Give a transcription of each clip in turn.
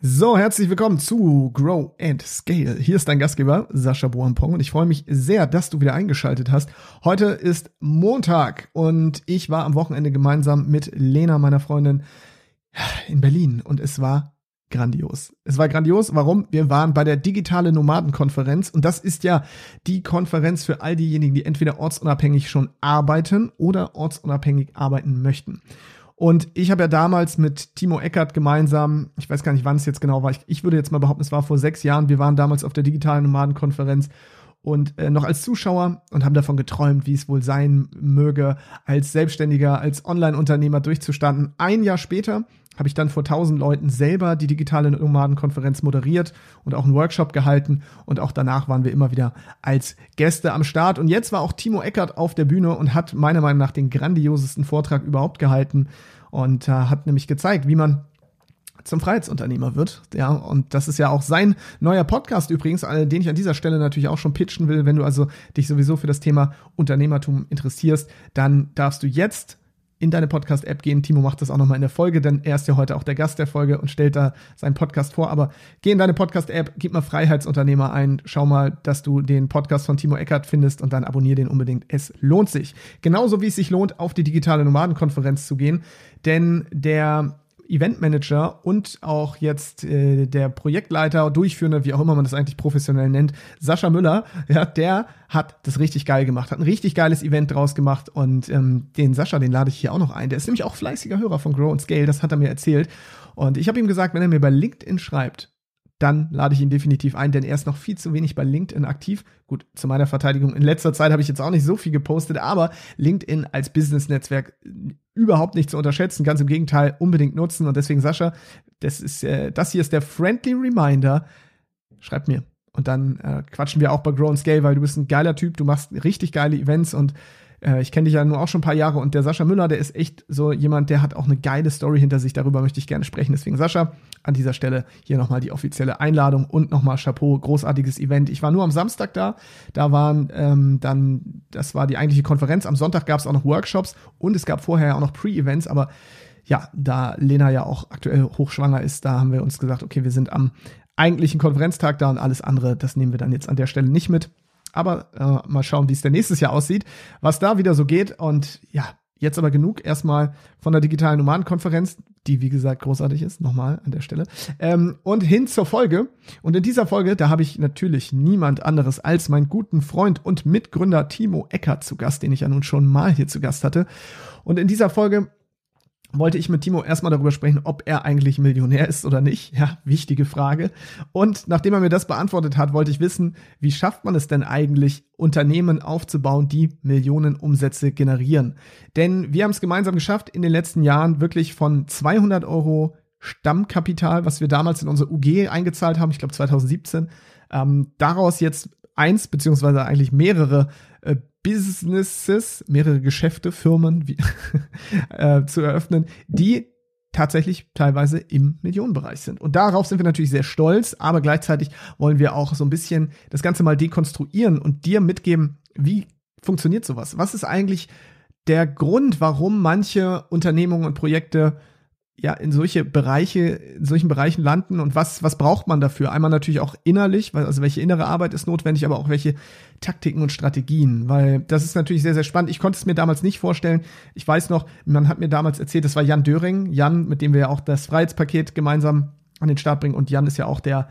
So, herzlich willkommen zu Grow and Scale. Hier ist dein Gastgeber Sascha Boampong und ich freue mich sehr, dass du wieder eingeschaltet hast. Heute ist Montag und ich war am Wochenende gemeinsam mit Lena, meiner Freundin, in Berlin und es war grandios. Es war grandios. Warum? Wir waren bei der digitale Nomadenkonferenz und das ist ja die Konferenz für all diejenigen, die entweder ortsunabhängig schon arbeiten oder ortsunabhängig arbeiten möchten. Und ich habe ja damals mit Timo Eckert gemeinsam, ich weiß gar nicht, wann es jetzt genau war, ich, ich würde jetzt mal behaupten, es war vor sechs Jahren, wir waren damals auf der digitalen Nomadenkonferenz und äh, noch als Zuschauer und haben davon geträumt, wie es wohl sein möge, als Selbstständiger, als Online-Unternehmer durchzustanden. Ein Jahr später habe ich dann vor tausend Leuten selber die digitale Nomadenkonferenz moderiert und auch einen Workshop gehalten und auch danach waren wir immer wieder als Gäste am Start und jetzt war auch Timo Eckert auf der Bühne und hat meiner Meinung nach den grandiosesten Vortrag überhaupt gehalten und äh, hat nämlich gezeigt, wie man zum Freiheitsunternehmer wird. Ja, und das ist ja auch sein neuer Podcast übrigens, äh, den ich an dieser Stelle natürlich auch schon pitchen will. Wenn du also dich sowieso für das Thema Unternehmertum interessierst, dann darfst du jetzt in deine Podcast-App gehen. Timo macht das auch nochmal in der Folge, denn er ist ja heute auch der Gast der Folge und stellt da seinen Podcast vor. Aber geh in deine Podcast-App, gib mal Freiheitsunternehmer ein, schau mal, dass du den Podcast von Timo Eckert findest und dann abonnier den unbedingt. Es lohnt sich. Genauso wie es sich lohnt, auf die digitale Nomadenkonferenz zu gehen, denn der Eventmanager und auch jetzt äh, der Projektleiter, Durchführende, wie auch immer man das eigentlich professionell nennt, Sascha Müller, ja, der hat das richtig geil gemacht, hat ein richtig geiles Event draus gemacht und ähm, den Sascha, den lade ich hier auch noch ein. Der ist nämlich auch fleißiger Hörer von Grow and Scale, das hat er mir erzählt. Und ich habe ihm gesagt, wenn er mir bei LinkedIn schreibt, dann lade ich ihn definitiv ein, denn er ist noch viel zu wenig bei LinkedIn aktiv. Gut, zu meiner Verteidigung. In letzter Zeit habe ich jetzt auch nicht so viel gepostet, aber LinkedIn als Business-Netzwerk überhaupt nicht zu unterschätzen. Ganz im Gegenteil, unbedingt nutzen. Und deswegen, Sascha, das ist, äh, das hier ist der friendly Reminder. Schreib mir. Und dann äh, quatschen wir auch bei Grow and Scale, weil du bist ein geiler Typ, du machst richtig geile Events und äh, ich kenne dich ja nur auch schon ein paar Jahre und der Sascha Müller, der ist echt so jemand, der hat auch eine geile Story hinter sich. Darüber möchte ich gerne sprechen. Deswegen, Sascha, an dieser Stelle hier nochmal die offizielle Einladung und nochmal Chapeau, großartiges Event. Ich war nur am Samstag da. Da waren ähm, dann, das war die eigentliche Konferenz. Am Sonntag gab es auch noch Workshops und es gab vorher auch noch Pre-Events, aber ja, da Lena ja auch aktuell hochschwanger ist, da haben wir uns gesagt, okay, wir sind am eigentlichen Konferenztag da und alles andere, das nehmen wir dann jetzt an der Stelle nicht mit. Aber äh, mal schauen, wie es denn nächstes Jahr aussieht, was da wieder so geht. Und ja, jetzt aber genug erstmal von der digitalen Nomadenkonferenz, die wie gesagt großartig ist, nochmal an der Stelle. Ähm, und hin zur Folge. Und in dieser Folge, da habe ich natürlich niemand anderes als meinen guten Freund und Mitgründer Timo Eckert zu Gast, den ich ja nun schon mal hier zu Gast hatte. Und in dieser Folge wollte ich mit Timo erstmal darüber sprechen, ob er eigentlich Millionär ist oder nicht. Ja, wichtige Frage. Und nachdem er mir das beantwortet hat, wollte ich wissen, wie schafft man es denn eigentlich, Unternehmen aufzubauen, die Millionen Umsätze generieren? Denn wir haben es gemeinsam geschafft, in den letzten Jahren wirklich von 200 Euro Stammkapital, was wir damals in unsere UG eingezahlt haben, ich glaube 2017, ähm, daraus jetzt eins beziehungsweise eigentlich mehrere äh, Businesses, mehrere Geschäfte, Firmen wie, äh, zu eröffnen, die tatsächlich teilweise im Millionenbereich sind. Und darauf sind wir natürlich sehr stolz, aber gleichzeitig wollen wir auch so ein bisschen das Ganze mal dekonstruieren und dir mitgeben, wie funktioniert sowas? Was ist eigentlich der Grund, warum manche Unternehmungen und Projekte ja in solche Bereiche, in solchen Bereichen landen und was, was braucht man dafür? Einmal natürlich auch innerlich, weil, also welche innere Arbeit ist notwendig, aber auch welche Taktiken und Strategien, weil das ist natürlich sehr, sehr spannend. Ich konnte es mir damals nicht vorstellen. Ich weiß noch, man hat mir damals erzählt, das war Jan Döring, Jan, mit dem wir ja auch das Freiheitspaket gemeinsam an den Start bringen und Jan ist ja auch der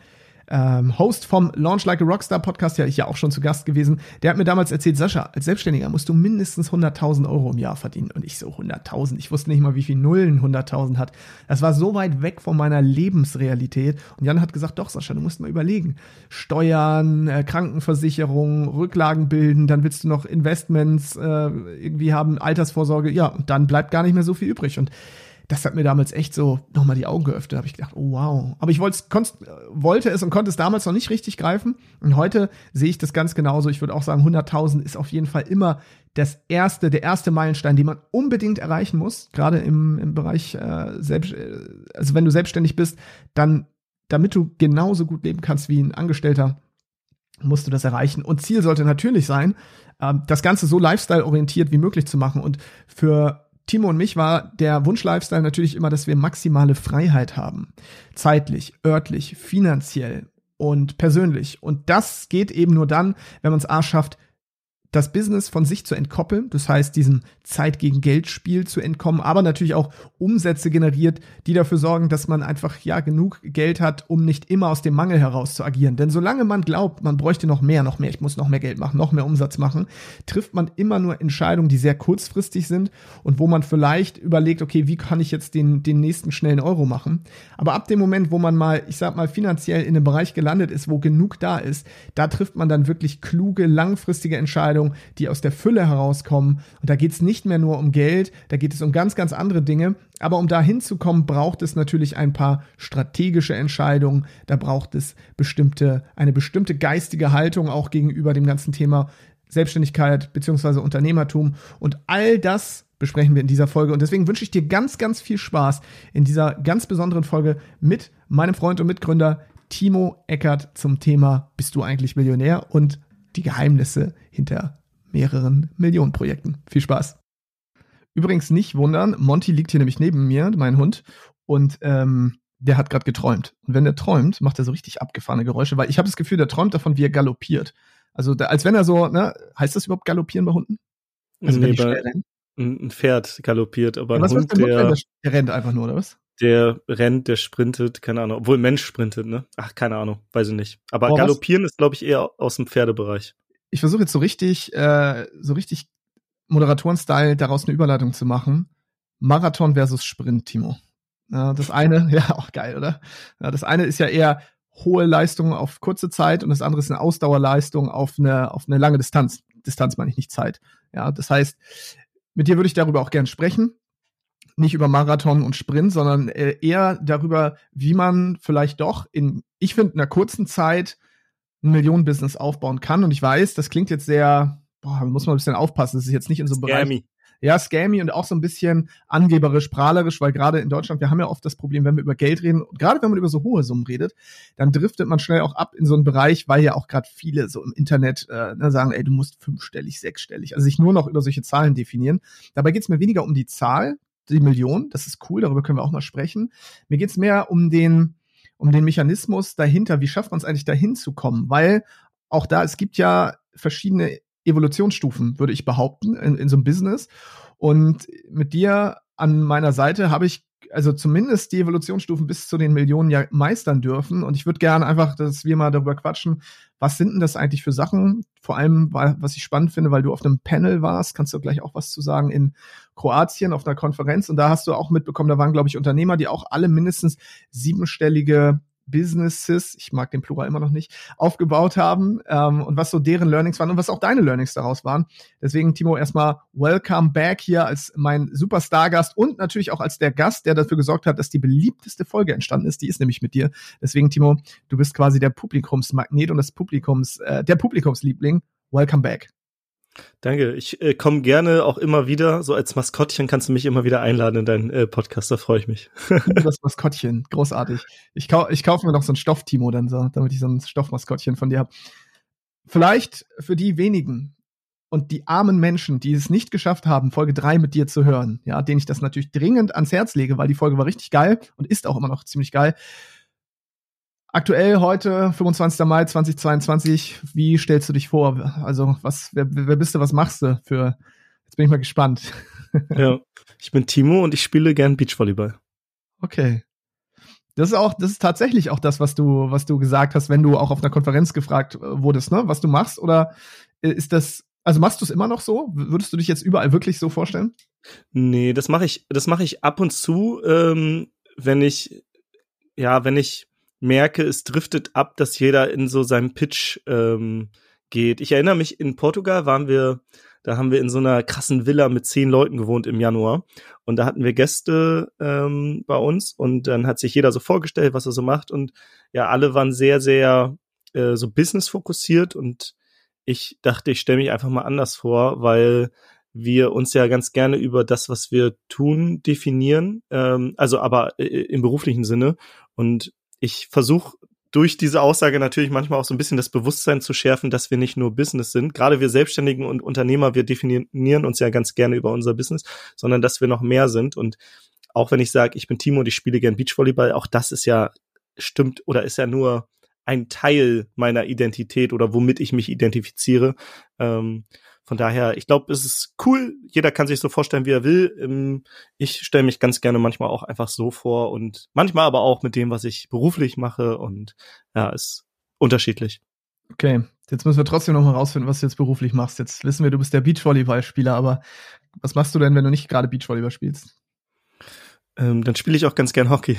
ähm, Host vom Launch Like a Rockstar Podcast, ja ich ja auch schon zu Gast gewesen, der hat mir damals erzählt, Sascha, als Selbstständiger musst du mindestens 100.000 Euro im Jahr verdienen. Und ich so, 100.000, ich wusste nicht mal, wie viel Nullen 100.000 hat. Das war so weit weg von meiner Lebensrealität. Und Jan hat gesagt, doch Sascha, du musst mal überlegen. Steuern, äh, Krankenversicherung, Rücklagen bilden, dann willst du noch Investments äh, irgendwie haben, Altersvorsorge, ja, und dann bleibt gar nicht mehr so viel übrig. Und das hat mir damals echt so nochmal die Augen geöffnet. Habe ich gedacht, oh wow. Aber ich wollte es und konnte es damals noch nicht richtig greifen. Und heute sehe ich das ganz genauso. Ich würde auch sagen, 100.000 ist auf jeden Fall immer das erste, der erste Meilenstein, den man unbedingt erreichen muss. Gerade im, im Bereich äh, selbst, äh, also wenn du selbstständig bist, dann, damit du genauso gut leben kannst wie ein Angestellter, musst du das erreichen. Und Ziel sollte natürlich sein, äh, das Ganze so lifestyle-orientiert wie möglich zu machen. Und für Timo und mich war der Wunsch-Lifestyle natürlich immer, dass wir maximale Freiheit haben. Zeitlich, örtlich, finanziell und persönlich. Und das geht eben nur dann, wenn man es A schafft, das Business von sich zu entkoppeln, das heißt diesem Zeit gegen Geld Spiel zu entkommen, aber natürlich auch Umsätze generiert, die dafür sorgen, dass man einfach ja genug Geld hat, um nicht immer aus dem Mangel heraus zu agieren. Denn solange man glaubt, man bräuchte noch mehr, noch mehr, ich muss noch mehr Geld machen, noch mehr Umsatz machen, trifft man immer nur Entscheidungen, die sehr kurzfristig sind und wo man vielleicht überlegt, okay, wie kann ich jetzt den den nächsten schnellen Euro machen? Aber ab dem Moment, wo man mal, ich sag mal finanziell in einem Bereich gelandet ist, wo genug da ist, da trifft man dann wirklich kluge langfristige Entscheidungen Entscheidungen, die aus der Fülle herauskommen. Und da geht es nicht mehr nur um Geld, da geht es um ganz, ganz andere Dinge. Aber um da hinzukommen, braucht es natürlich ein paar strategische Entscheidungen. Da braucht es bestimmte, eine bestimmte geistige Haltung auch gegenüber dem ganzen Thema Selbstständigkeit beziehungsweise Unternehmertum. Und all das besprechen wir in dieser Folge. Und deswegen wünsche ich dir ganz, ganz viel Spaß in dieser ganz besonderen Folge mit meinem Freund und Mitgründer Timo Eckert zum Thema Bist du eigentlich Millionär? Und die Geheimnisse hinter mehreren Millionenprojekten. Viel Spaß. Übrigens nicht wundern, Monty liegt hier nämlich neben mir, mein Hund, und ähm, der hat gerade geträumt. Und wenn er träumt, macht er so richtig abgefahrene Geräusche, weil ich habe das Gefühl, der träumt davon, wie er galoppiert. Also da, als wenn er so, ne, heißt das überhaupt galoppieren bei Hunden? Also nee, wenn die schnell rennen? Ein Pferd galoppiert, aber ein was Hund, der, der, der rennt einfach nur, oder was? Der rennt, der sprintet, keine Ahnung. Obwohl Mensch sprintet, ne? Ach, keine Ahnung, weiß ich nicht. Aber Boah, Galoppieren was? ist, glaube ich, eher aus dem Pferdebereich. Ich versuche jetzt so richtig, äh, so richtig Moderatoren-Style daraus eine Überleitung zu machen. Marathon versus Sprint, Timo. Ja, das eine, ja, auch geil, oder? Ja, das eine ist ja eher hohe Leistung auf kurze Zeit und das andere ist eine Ausdauerleistung auf eine, auf eine lange Distanz. Distanz meine ich nicht Zeit. Ja, das heißt, mit dir würde ich darüber auch gern sprechen nicht über Marathon und Sprint, sondern äh, eher darüber, wie man vielleicht doch in, ich finde, einer kurzen Zeit ein Millionenbusiness aufbauen kann. Und ich weiß, das klingt jetzt sehr, boah, muss man ein bisschen aufpassen, das ist jetzt nicht in so einem Bereich. Ja, scammy und auch so ein bisschen angeberisch, prahlerisch, weil gerade in Deutschland, wir haben ja oft das Problem, wenn wir über Geld reden, und gerade wenn man über so hohe Summen redet, dann driftet man schnell auch ab in so einen Bereich, weil ja auch gerade viele so im Internet äh, ne, sagen, ey, du musst fünfstellig, sechsstellig, also sich nur noch über solche Zahlen definieren. Dabei geht es mir weniger um die Zahl, die Million. Das ist cool, darüber können wir auch mal sprechen. Mir geht's mehr um den, um den Mechanismus dahinter. Wie schafft man es eigentlich dahin zu kommen? Weil auch da, es gibt ja verschiedene Evolutionsstufen, würde ich behaupten, in, in so einem Business. Und mit dir an meiner Seite habe ich also zumindest die Evolutionsstufen bis zu den Millionen ja meistern dürfen. Und ich würde gerne einfach, dass wir mal darüber quatschen, was sind denn das eigentlich für Sachen? Vor allem, was ich spannend finde, weil du auf einem Panel warst, kannst du gleich auch was zu sagen in Kroatien auf einer Konferenz. Und da hast du auch mitbekommen, da waren, glaube ich, Unternehmer, die auch alle mindestens siebenstellige Businesses, ich mag den Plural immer noch nicht, aufgebaut haben ähm, und was so deren Learnings waren und was auch deine Learnings daraus waren. Deswegen, Timo, erstmal welcome back hier als mein Superstar-Gast und natürlich auch als der Gast, der dafür gesorgt hat, dass die beliebteste Folge entstanden ist. Die ist nämlich mit dir. Deswegen, Timo, du bist quasi der Publikumsmagnet und das Publikums, äh, der Publikumsliebling. Welcome back. Danke. Ich äh, komme gerne auch immer wieder. So als Maskottchen kannst du mich immer wieder einladen in deinen äh, Podcast. Da freue ich mich. das Maskottchen, großartig. Ich, kau ich kaufe mir noch so ein Stofftimo dann so, damit ich so ein Stoffmaskottchen von dir habe. Vielleicht für die wenigen und die armen Menschen, die es nicht geschafft haben, Folge drei mit dir zu hören, ja, denen ich das natürlich dringend ans Herz lege, weil die Folge war richtig geil und ist auch immer noch ziemlich geil Aktuell heute, 25. Mai 2022, wie stellst du dich vor? Also, was, wer, wer bist du, was machst du für, jetzt bin ich mal gespannt. Ja, ich bin Timo und ich spiele gern Beachvolleyball. Okay. Das ist auch, das ist tatsächlich auch das, was du, was du gesagt hast, wenn du auch auf einer Konferenz gefragt äh, wurdest, ne, was du machst, oder ist das, also machst du es immer noch so? Würdest du dich jetzt überall wirklich so vorstellen? Nee, das mache ich, das mache ich ab und zu, ähm, wenn ich, ja, wenn ich merke, es driftet ab, dass jeder in so seinem Pitch ähm, geht. Ich erinnere mich, in Portugal waren wir, da haben wir in so einer krassen Villa mit zehn Leuten gewohnt im Januar. Und da hatten wir Gäste ähm, bei uns und dann hat sich jeder so vorgestellt, was er so macht. Und ja, alle waren sehr, sehr äh, so business fokussiert und ich dachte, ich stelle mich einfach mal anders vor, weil wir uns ja ganz gerne über das, was wir tun, definieren, ähm, also aber äh, im beruflichen Sinne. Und ich versuche durch diese Aussage natürlich manchmal auch so ein bisschen das Bewusstsein zu schärfen, dass wir nicht nur Business sind. Gerade wir Selbstständigen und Unternehmer, wir definieren uns ja ganz gerne über unser Business, sondern dass wir noch mehr sind. Und auch wenn ich sage, ich bin Timo und ich spiele gern Beachvolleyball, auch das ist ja stimmt oder ist ja nur ein Teil meiner Identität oder womit ich mich identifiziere. Ähm, von daher, ich glaube, es ist cool. Jeder kann sich so vorstellen, wie er will. Ähm, ich stelle mich ganz gerne manchmal auch einfach so vor und manchmal aber auch mit dem, was ich beruflich mache und ja, ist unterschiedlich. Okay, jetzt müssen wir trotzdem noch rausfinden, was du jetzt beruflich machst. Jetzt wissen wir, du bist der Beachvolleyballspieler, aber was machst du denn, wenn du nicht gerade Beachvolleyball spielst? Ähm, dann spiele ich auch ganz gern Hockey.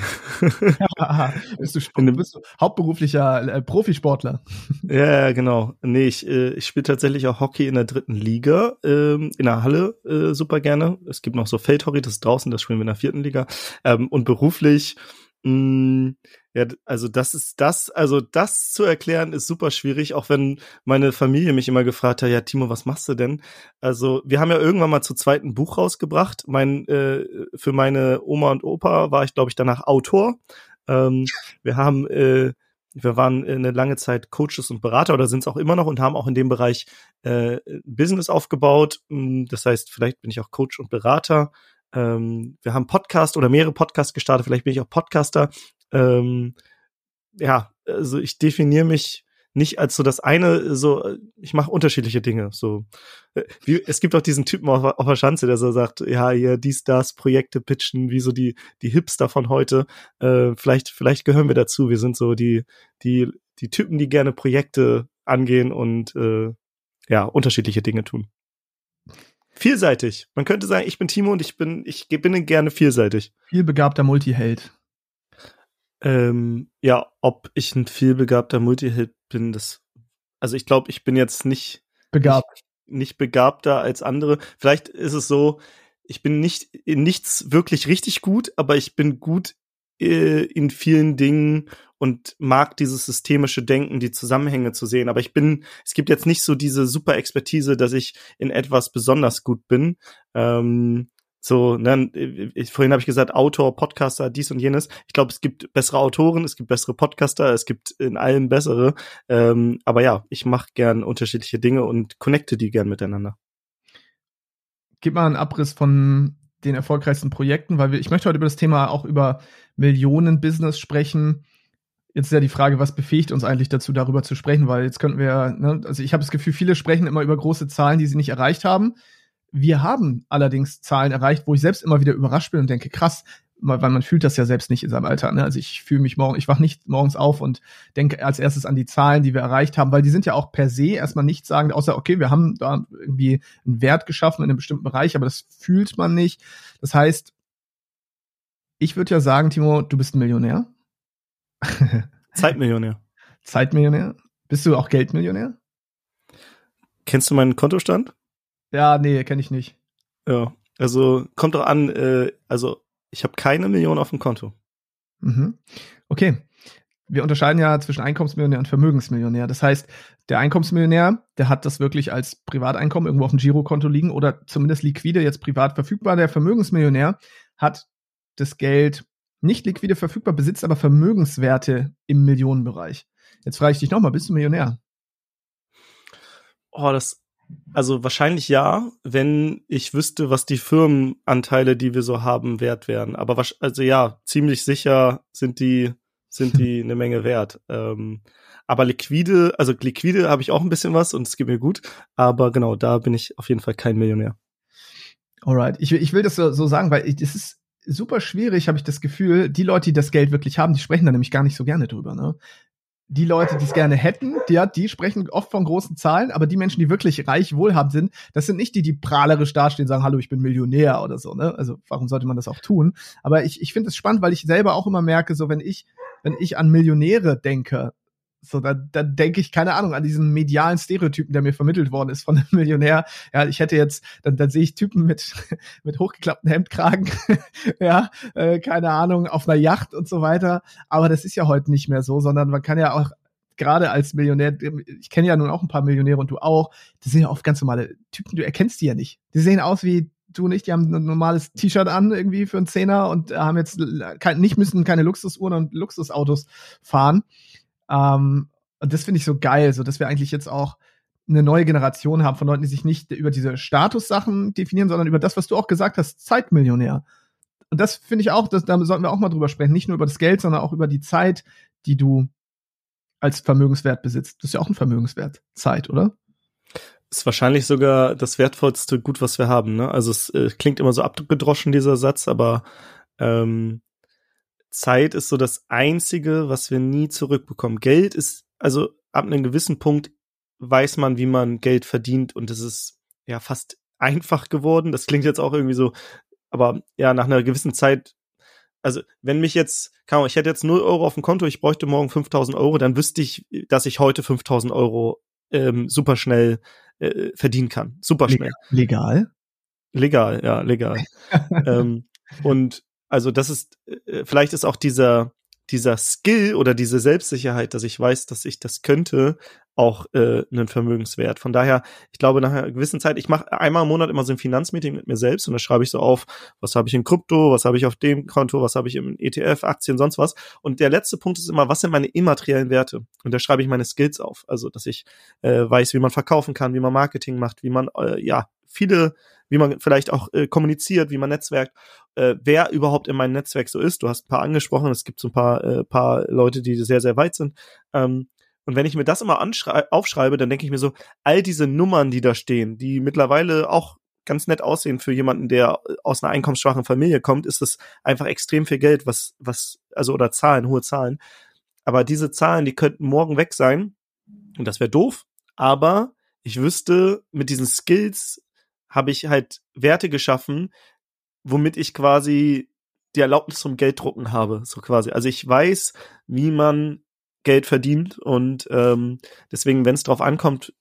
ja, bist, du, bist du hauptberuflicher äh, Profisportler? ja, genau. Nee, ich, äh, ich spiele tatsächlich auch Hockey in der dritten Liga, ähm, in der Halle äh, super gerne. Es gibt noch so Feldhockey, das ist draußen, das spielen wir in der vierten Liga. Ähm, und beruflich mh, mm, ja, also das ist das, also das zu erklären ist super schwierig, auch wenn meine Familie mich immer gefragt hat, ja Timo, was machst du denn? Also wir haben ja irgendwann mal zu zweiten Buch rausgebracht. Mein äh, für meine Oma und Opa war ich, glaube ich, danach Autor. Ähm, wir haben äh, wir waren eine lange Zeit Coaches und Berater oder sind es auch immer noch und haben auch in dem Bereich äh, Business aufgebaut. Hm, das heißt, vielleicht bin ich auch Coach und Berater. Ähm, wir haben Podcast oder mehrere Podcasts gestartet. Vielleicht bin ich auch Podcaster ähm, ja, also ich definiere mich nicht als so das eine, so ich mache unterschiedliche Dinge. So äh, wie, es gibt auch diesen Typen auf, auf der Schanze, der so sagt, ja, hier dies, das, Projekte pitchen, wie so die die Hipster von heute. Äh, vielleicht vielleicht gehören wir dazu. Wir sind so die die die Typen, die gerne Projekte angehen und äh, ja unterschiedliche Dinge tun. Vielseitig. Man könnte sagen, ich bin Timo und ich bin ich bin gerne vielseitig. Vielbegabter Multiheld. Ähm, ja, ob ich ein vielbegabter Multihit bin, das, also ich glaube, ich bin jetzt nicht begabt, nicht, nicht begabter als andere. Vielleicht ist es so, ich bin nicht in nichts wirklich richtig gut, aber ich bin gut äh, in vielen Dingen und mag dieses systemische Denken, die Zusammenhänge zu sehen. Aber ich bin, es gibt jetzt nicht so diese super Expertise, dass ich in etwas besonders gut bin. Ähm, so, ne, ich, vorhin habe ich gesagt, Autor, Podcaster, dies und jenes. Ich glaube, es gibt bessere Autoren, es gibt bessere Podcaster, es gibt in allem bessere. Ähm, aber ja, ich mache gern unterschiedliche Dinge und connecte die gern miteinander. Gib mal einen Abriss von den erfolgreichsten Projekten, weil wir, ich möchte heute über das Thema auch über Millionen-Business sprechen. Jetzt ist ja die Frage, was befähigt uns eigentlich dazu, darüber zu sprechen, weil jetzt könnten wir, ne, also ich habe das Gefühl, viele sprechen immer über große Zahlen, die sie nicht erreicht haben. Wir haben allerdings Zahlen erreicht, wo ich selbst immer wieder überrascht bin und denke, krass, weil man fühlt das ja selbst nicht in seinem Alter. Ne? Also ich fühle mich morgen, ich wach nicht morgens auf und denke als erstes an die Zahlen, die wir erreicht haben, weil die sind ja auch per se erstmal nichts sagen, außer okay, wir haben da irgendwie einen Wert geschaffen in einem bestimmten Bereich, aber das fühlt man nicht. Das heißt, ich würde ja sagen, Timo, du bist ein Millionär. Zeitmillionär. Zeitmillionär. Bist du auch Geldmillionär? Kennst du meinen Kontostand? Ja, nee, kenne ich nicht. Ja, also kommt doch an, äh, also ich habe keine Million auf dem Konto. Mhm. Okay. Wir unterscheiden ja zwischen Einkommensmillionär und Vermögensmillionär. Das heißt, der Einkommensmillionär, der hat das wirklich als Privateinkommen irgendwo auf dem Girokonto liegen oder zumindest liquide jetzt privat verfügbar. Der Vermögensmillionär hat das Geld nicht liquide verfügbar, besitzt aber Vermögenswerte im Millionenbereich. Jetzt frage ich dich nochmal, bist du Millionär? Oh, das also wahrscheinlich ja, wenn ich wüsste, was die Firmenanteile, die wir so haben, wert wären. Aber was, also ja, ziemlich sicher sind die sind die eine Menge wert. Ähm, aber liquide, also liquide habe ich auch ein bisschen was und es geht mir gut. Aber genau, da bin ich auf jeden Fall kein Millionär. Alright, ich, ich will das so, so sagen, weil es ist super schwierig, habe ich das Gefühl. Die Leute, die das Geld wirklich haben, die sprechen da nämlich gar nicht so gerne drüber. Ne? Die Leute, die es gerne hätten, die, die sprechen oft von großen Zahlen, aber die Menschen, die wirklich reich, wohlhabend sind, das sind nicht die, die prahlerisch dastehen und sagen, hallo, ich bin Millionär oder so, ne? Also warum sollte man das auch tun? Aber ich, ich finde es spannend, weil ich selber auch immer merke, so wenn ich, wenn ich an Millionäre denke, so, da, da denke ich, keine Ahnung, an diesen medialen Stereotypen, der mir vermittelt worden ist von einem Millionär. Ja, ich hätte jetzt, dann, dann sehe ich Typen mit, mit hochgeklappten Hemdkragen, ja, äh, keine Ahnung, auf einer Yacht und so weiter. Aber das ist ja heute nicht mehr so, sondern man kann ja auch gerade als Millionär, ich kenne ja nun auch ein paar Millionäre und du auch, das sind ja oft ganz normale Typen, du erkennst die ja nicht. Die sehen aus wie du nicht, die haben ein normales T-Shirt an irgendwie für einen Zehner und haben jetzt kein, nicht müssen keine Luxusuhren und Luxusautos fahren. Ähm, und das finde ich so geil, so dass wir eigentlich jetzt auch eine neue Generation haben von Leuten, die sich nicht über diese Statussachen definieren, sondern über das, was du auch gesagt hast, Zeitmillionär. Und das finde ich auch, das, da sollten wir auch mal drüber sprechen. Nicht nur über das Geld, sondern auch über die Zeit, die du als Vermögenswert besitzt. Das ist ja auch ein Vermögenswert. Zeit, oder? Ist wahrscheinlich sogar das wertvollste Gut, was wir haben. Ne? Also es äh, klingt immer so abgedroschen, dieser Satz, aber ähm, Zeit ist so das Einzige, was wir nie zurückbekommen. Geld ist, also ab einem gewissen Punkt weiß man, wie man Geld verdient und es ist ja fast einfach geworden. Das klingt jetzt auch irgendwie so, aber ja, nach einer gewissen Zeit, also wenn mich jetzt, kann ich hätte jetzt 0 Euro auf dem Konto, ich bräuchte morgen 5000 Euro, dann wüsste ich, dass ich heute 5000 Euro ähm, super schnell äh, verdienen kann. Super schnell. Legal? Legal, ja, legal. ähm, und also das ist, äh, vielleicht ist auch dieser, dieser Skill oder diese Selbstsicherheit, dass ich weiß, dass ich das könnte, auch äh, einen Vermögenswert. Von daher, ich glaube, nach einer gewissen Zeit, ich mache einmal im Monat immer so ein Finanzmeeting mit mir selbst und da schreibe ich so auf, was habe ich in Krypto, was habe ich auf dem Konto, was habe ich im ETF, Aktien, sonst was. Und der letzte Punkt ist immer, was sind meine immateriellen Werte? Und da schreibe ich meine Skills auf. Also, dass ich äh, weiß, wie man verkaufen kann, wie man Marketing macht, wie man äh, ja viele, wie man vielleicht auch äh, kommuniziert, wie man netzwerkt, äh, wer überhaupt in meinem Netzwerk so ist. Du hast ein paar angesprochen, es gibt so ein paar, äh, paar Leute, die sehr, sehr weit sind. Ähm, und wenn ich mir das immer aufschreibe, dann denke ich mir so, all diese Nummern, die da stehen, die mittlerweile auch ganz nett aussehen für jemanden, der aus einer einkommensschwachen Familie kommt, ist das einfach extrem viel Geld, was, was, also oder Zahlen, hohe Zahlen. Aber diese Zahlen, die könnten morgen weg sein. Und das wäre doof. Aber ich wüsste, mit diesen Skills habe ich halt Werte geschaffen, womit ich quasi die Erlaubnis zum Gelddrucken habe, so quasi. Also ich weiß, wie man Geld verdient und ähm, deswegen, wenn es drauf ankommt,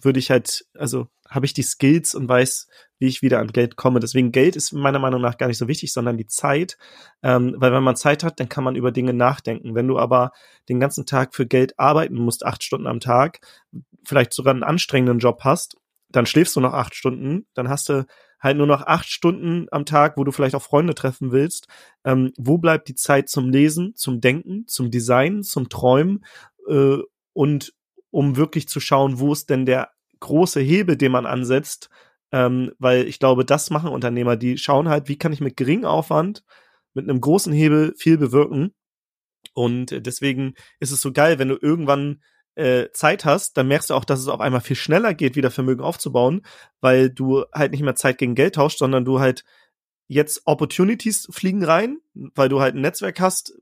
würde ich halt, also habe ich die Skills und weiß, wie ich wieder an Geld komme. Deswegen Geld ist meiner Meinung nach gar nicht so wichtig, sondern die Zeit, ähm, weil wenn man Zeit hat, dann kann man über Dinge nachdenken. Wenn du aber den ganzen Tag für Geld arbeiten musst, acht Stunden am Tag, vielleicht sogar einen anstrengenden Job hast, dann schläfst du noch acht Stunden, dann hast du halt nur noch acht Stunden am Tag, wo du vielleicht auch Freunde treffen willst. Ähm, wo bleibt die Zeit zum Lesen, zum Denken, zum Design, zum Träumen äh, und um wirklich zu schauen, wo ist denn der große Hebel, den man ansetzt, ähm, weil ich glaube, das machen Unternehmer, die schauen halt, wie kann ich mit geringem Aufwand, mit einem großen Hebel viel bewirken. Und deswegen ist es so geil, wenn du irgendwann äh, Zeit hast, dann merkst du auch, dass es auf einmal viel schneller geht, wieder Vermögen aufzubauen, weil du halt nicht mehr Zeit gegen Geld tauschst, sondern du halt jetzt Opportunities fliegen rein, weil du halt ein Netzwerk hast,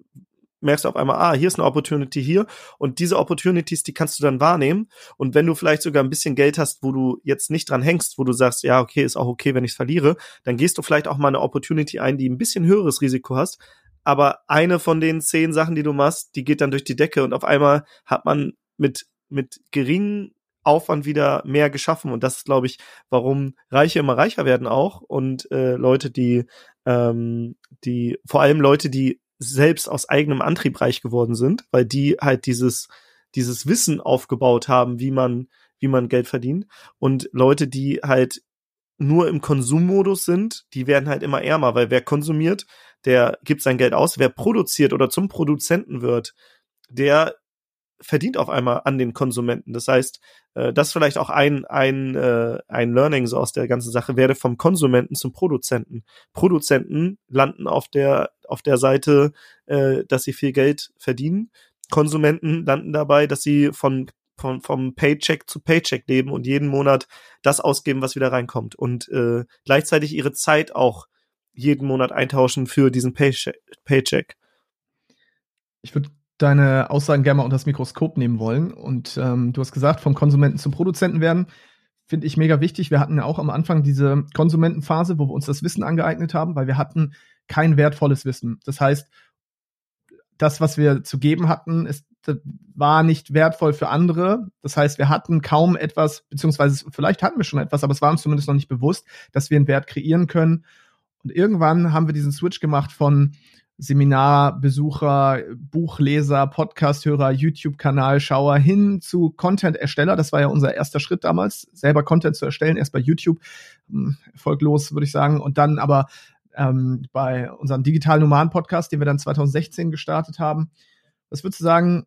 merkst du auf einmal, ah, hier ist eine Opportunity hier. Und diese Opportunities, die kannst du dann wahrnehmen. Und wenn du vielleicht sogar ein bisschen Geld hast, wo du jetzt nicht dran hängst, wo du sagst, ja, okay, ist auch okay, wenn ich es verliere, dann gehst du vielleicht auch mal eine Opportunity ein, die ein bisschen höheres Risiko hast, aber eine von den zehn Sachen, die du machst, die geht dann durch die Decke und auf einmal hat man mit, mit geringem Aufwand wieder mehr geschaffen. Und das ist, glaube ich, warum Reiche immer reicher werden auch und äh, Leute, die, ähm, die, vor allem Leute, die selbst aus eigenem Antrieb reich geworden sind, weil die halt dieses, dieses Wissen aufgebaut haben, wie man, wie man Geld verdient. Und Leute, die halt nur im Konsummodus sind, die werden halt immer ärmer, weil wer konsumiert, der gibt sein Geld aus. Wer produziert oder zum Produzenten wird, der verdient auf einmal an den Konsumenten. Das heißt, äh, das vielleicht auch ein, ein, äh, ein Learning so aus der ganzen Sache, werde vom Konsumenten zum Produzenten. Produzenten landen auf der, auf der Seite, äh, dass sie viel Geld verdienen. Konsumenten landen dabei, dass sie von, von, vom Paycheck zu Paycheck leben und jeden Monat das ausgeben, was wieder reinkommt. Und äh, gleichzeitig ihre Zeit auch jeden Monat eintauschen für diesen Paycheck. Ich würde deine Aussagen gerne mal unter das Mikroskop nehmen wollen. Und ähm, du hast gesagt, vom Konsumenten zum Produzenten werden. Finde ich mega wichtig. Wir hatten ja auch am Anfang diese Konsumentenphase, wo wir uns das Wissen angeeignet haben, weil wir hatten kein wertvolles Wissen. Das heißt, das, was wir zu geben hatten, ist, war nicht wertvoll für andere. Das heißt, wir hatten kaum etwas, beziehungsweise vielleicht hatten wir schon etwas, aber es war uns zumindest noch nicht bewusst, dass wir einen Wert kreieren können. Und irgendwann haben wir diesen Switch gemacht von Seminarbesucher, Buchleser, Podcasthörer, YouTube-Kanalschauer hin zu Content-Ersteller. Das war ja unser erster Schritt damals, selber Content zu erstellen, erst bei YouTube, hm, erfolglos würde ich sagen, und dann aber ähm, bei unserem digitalen Nomaden-Podcast, den wir dann 2016 gestartet haben. Was würdest du sagen,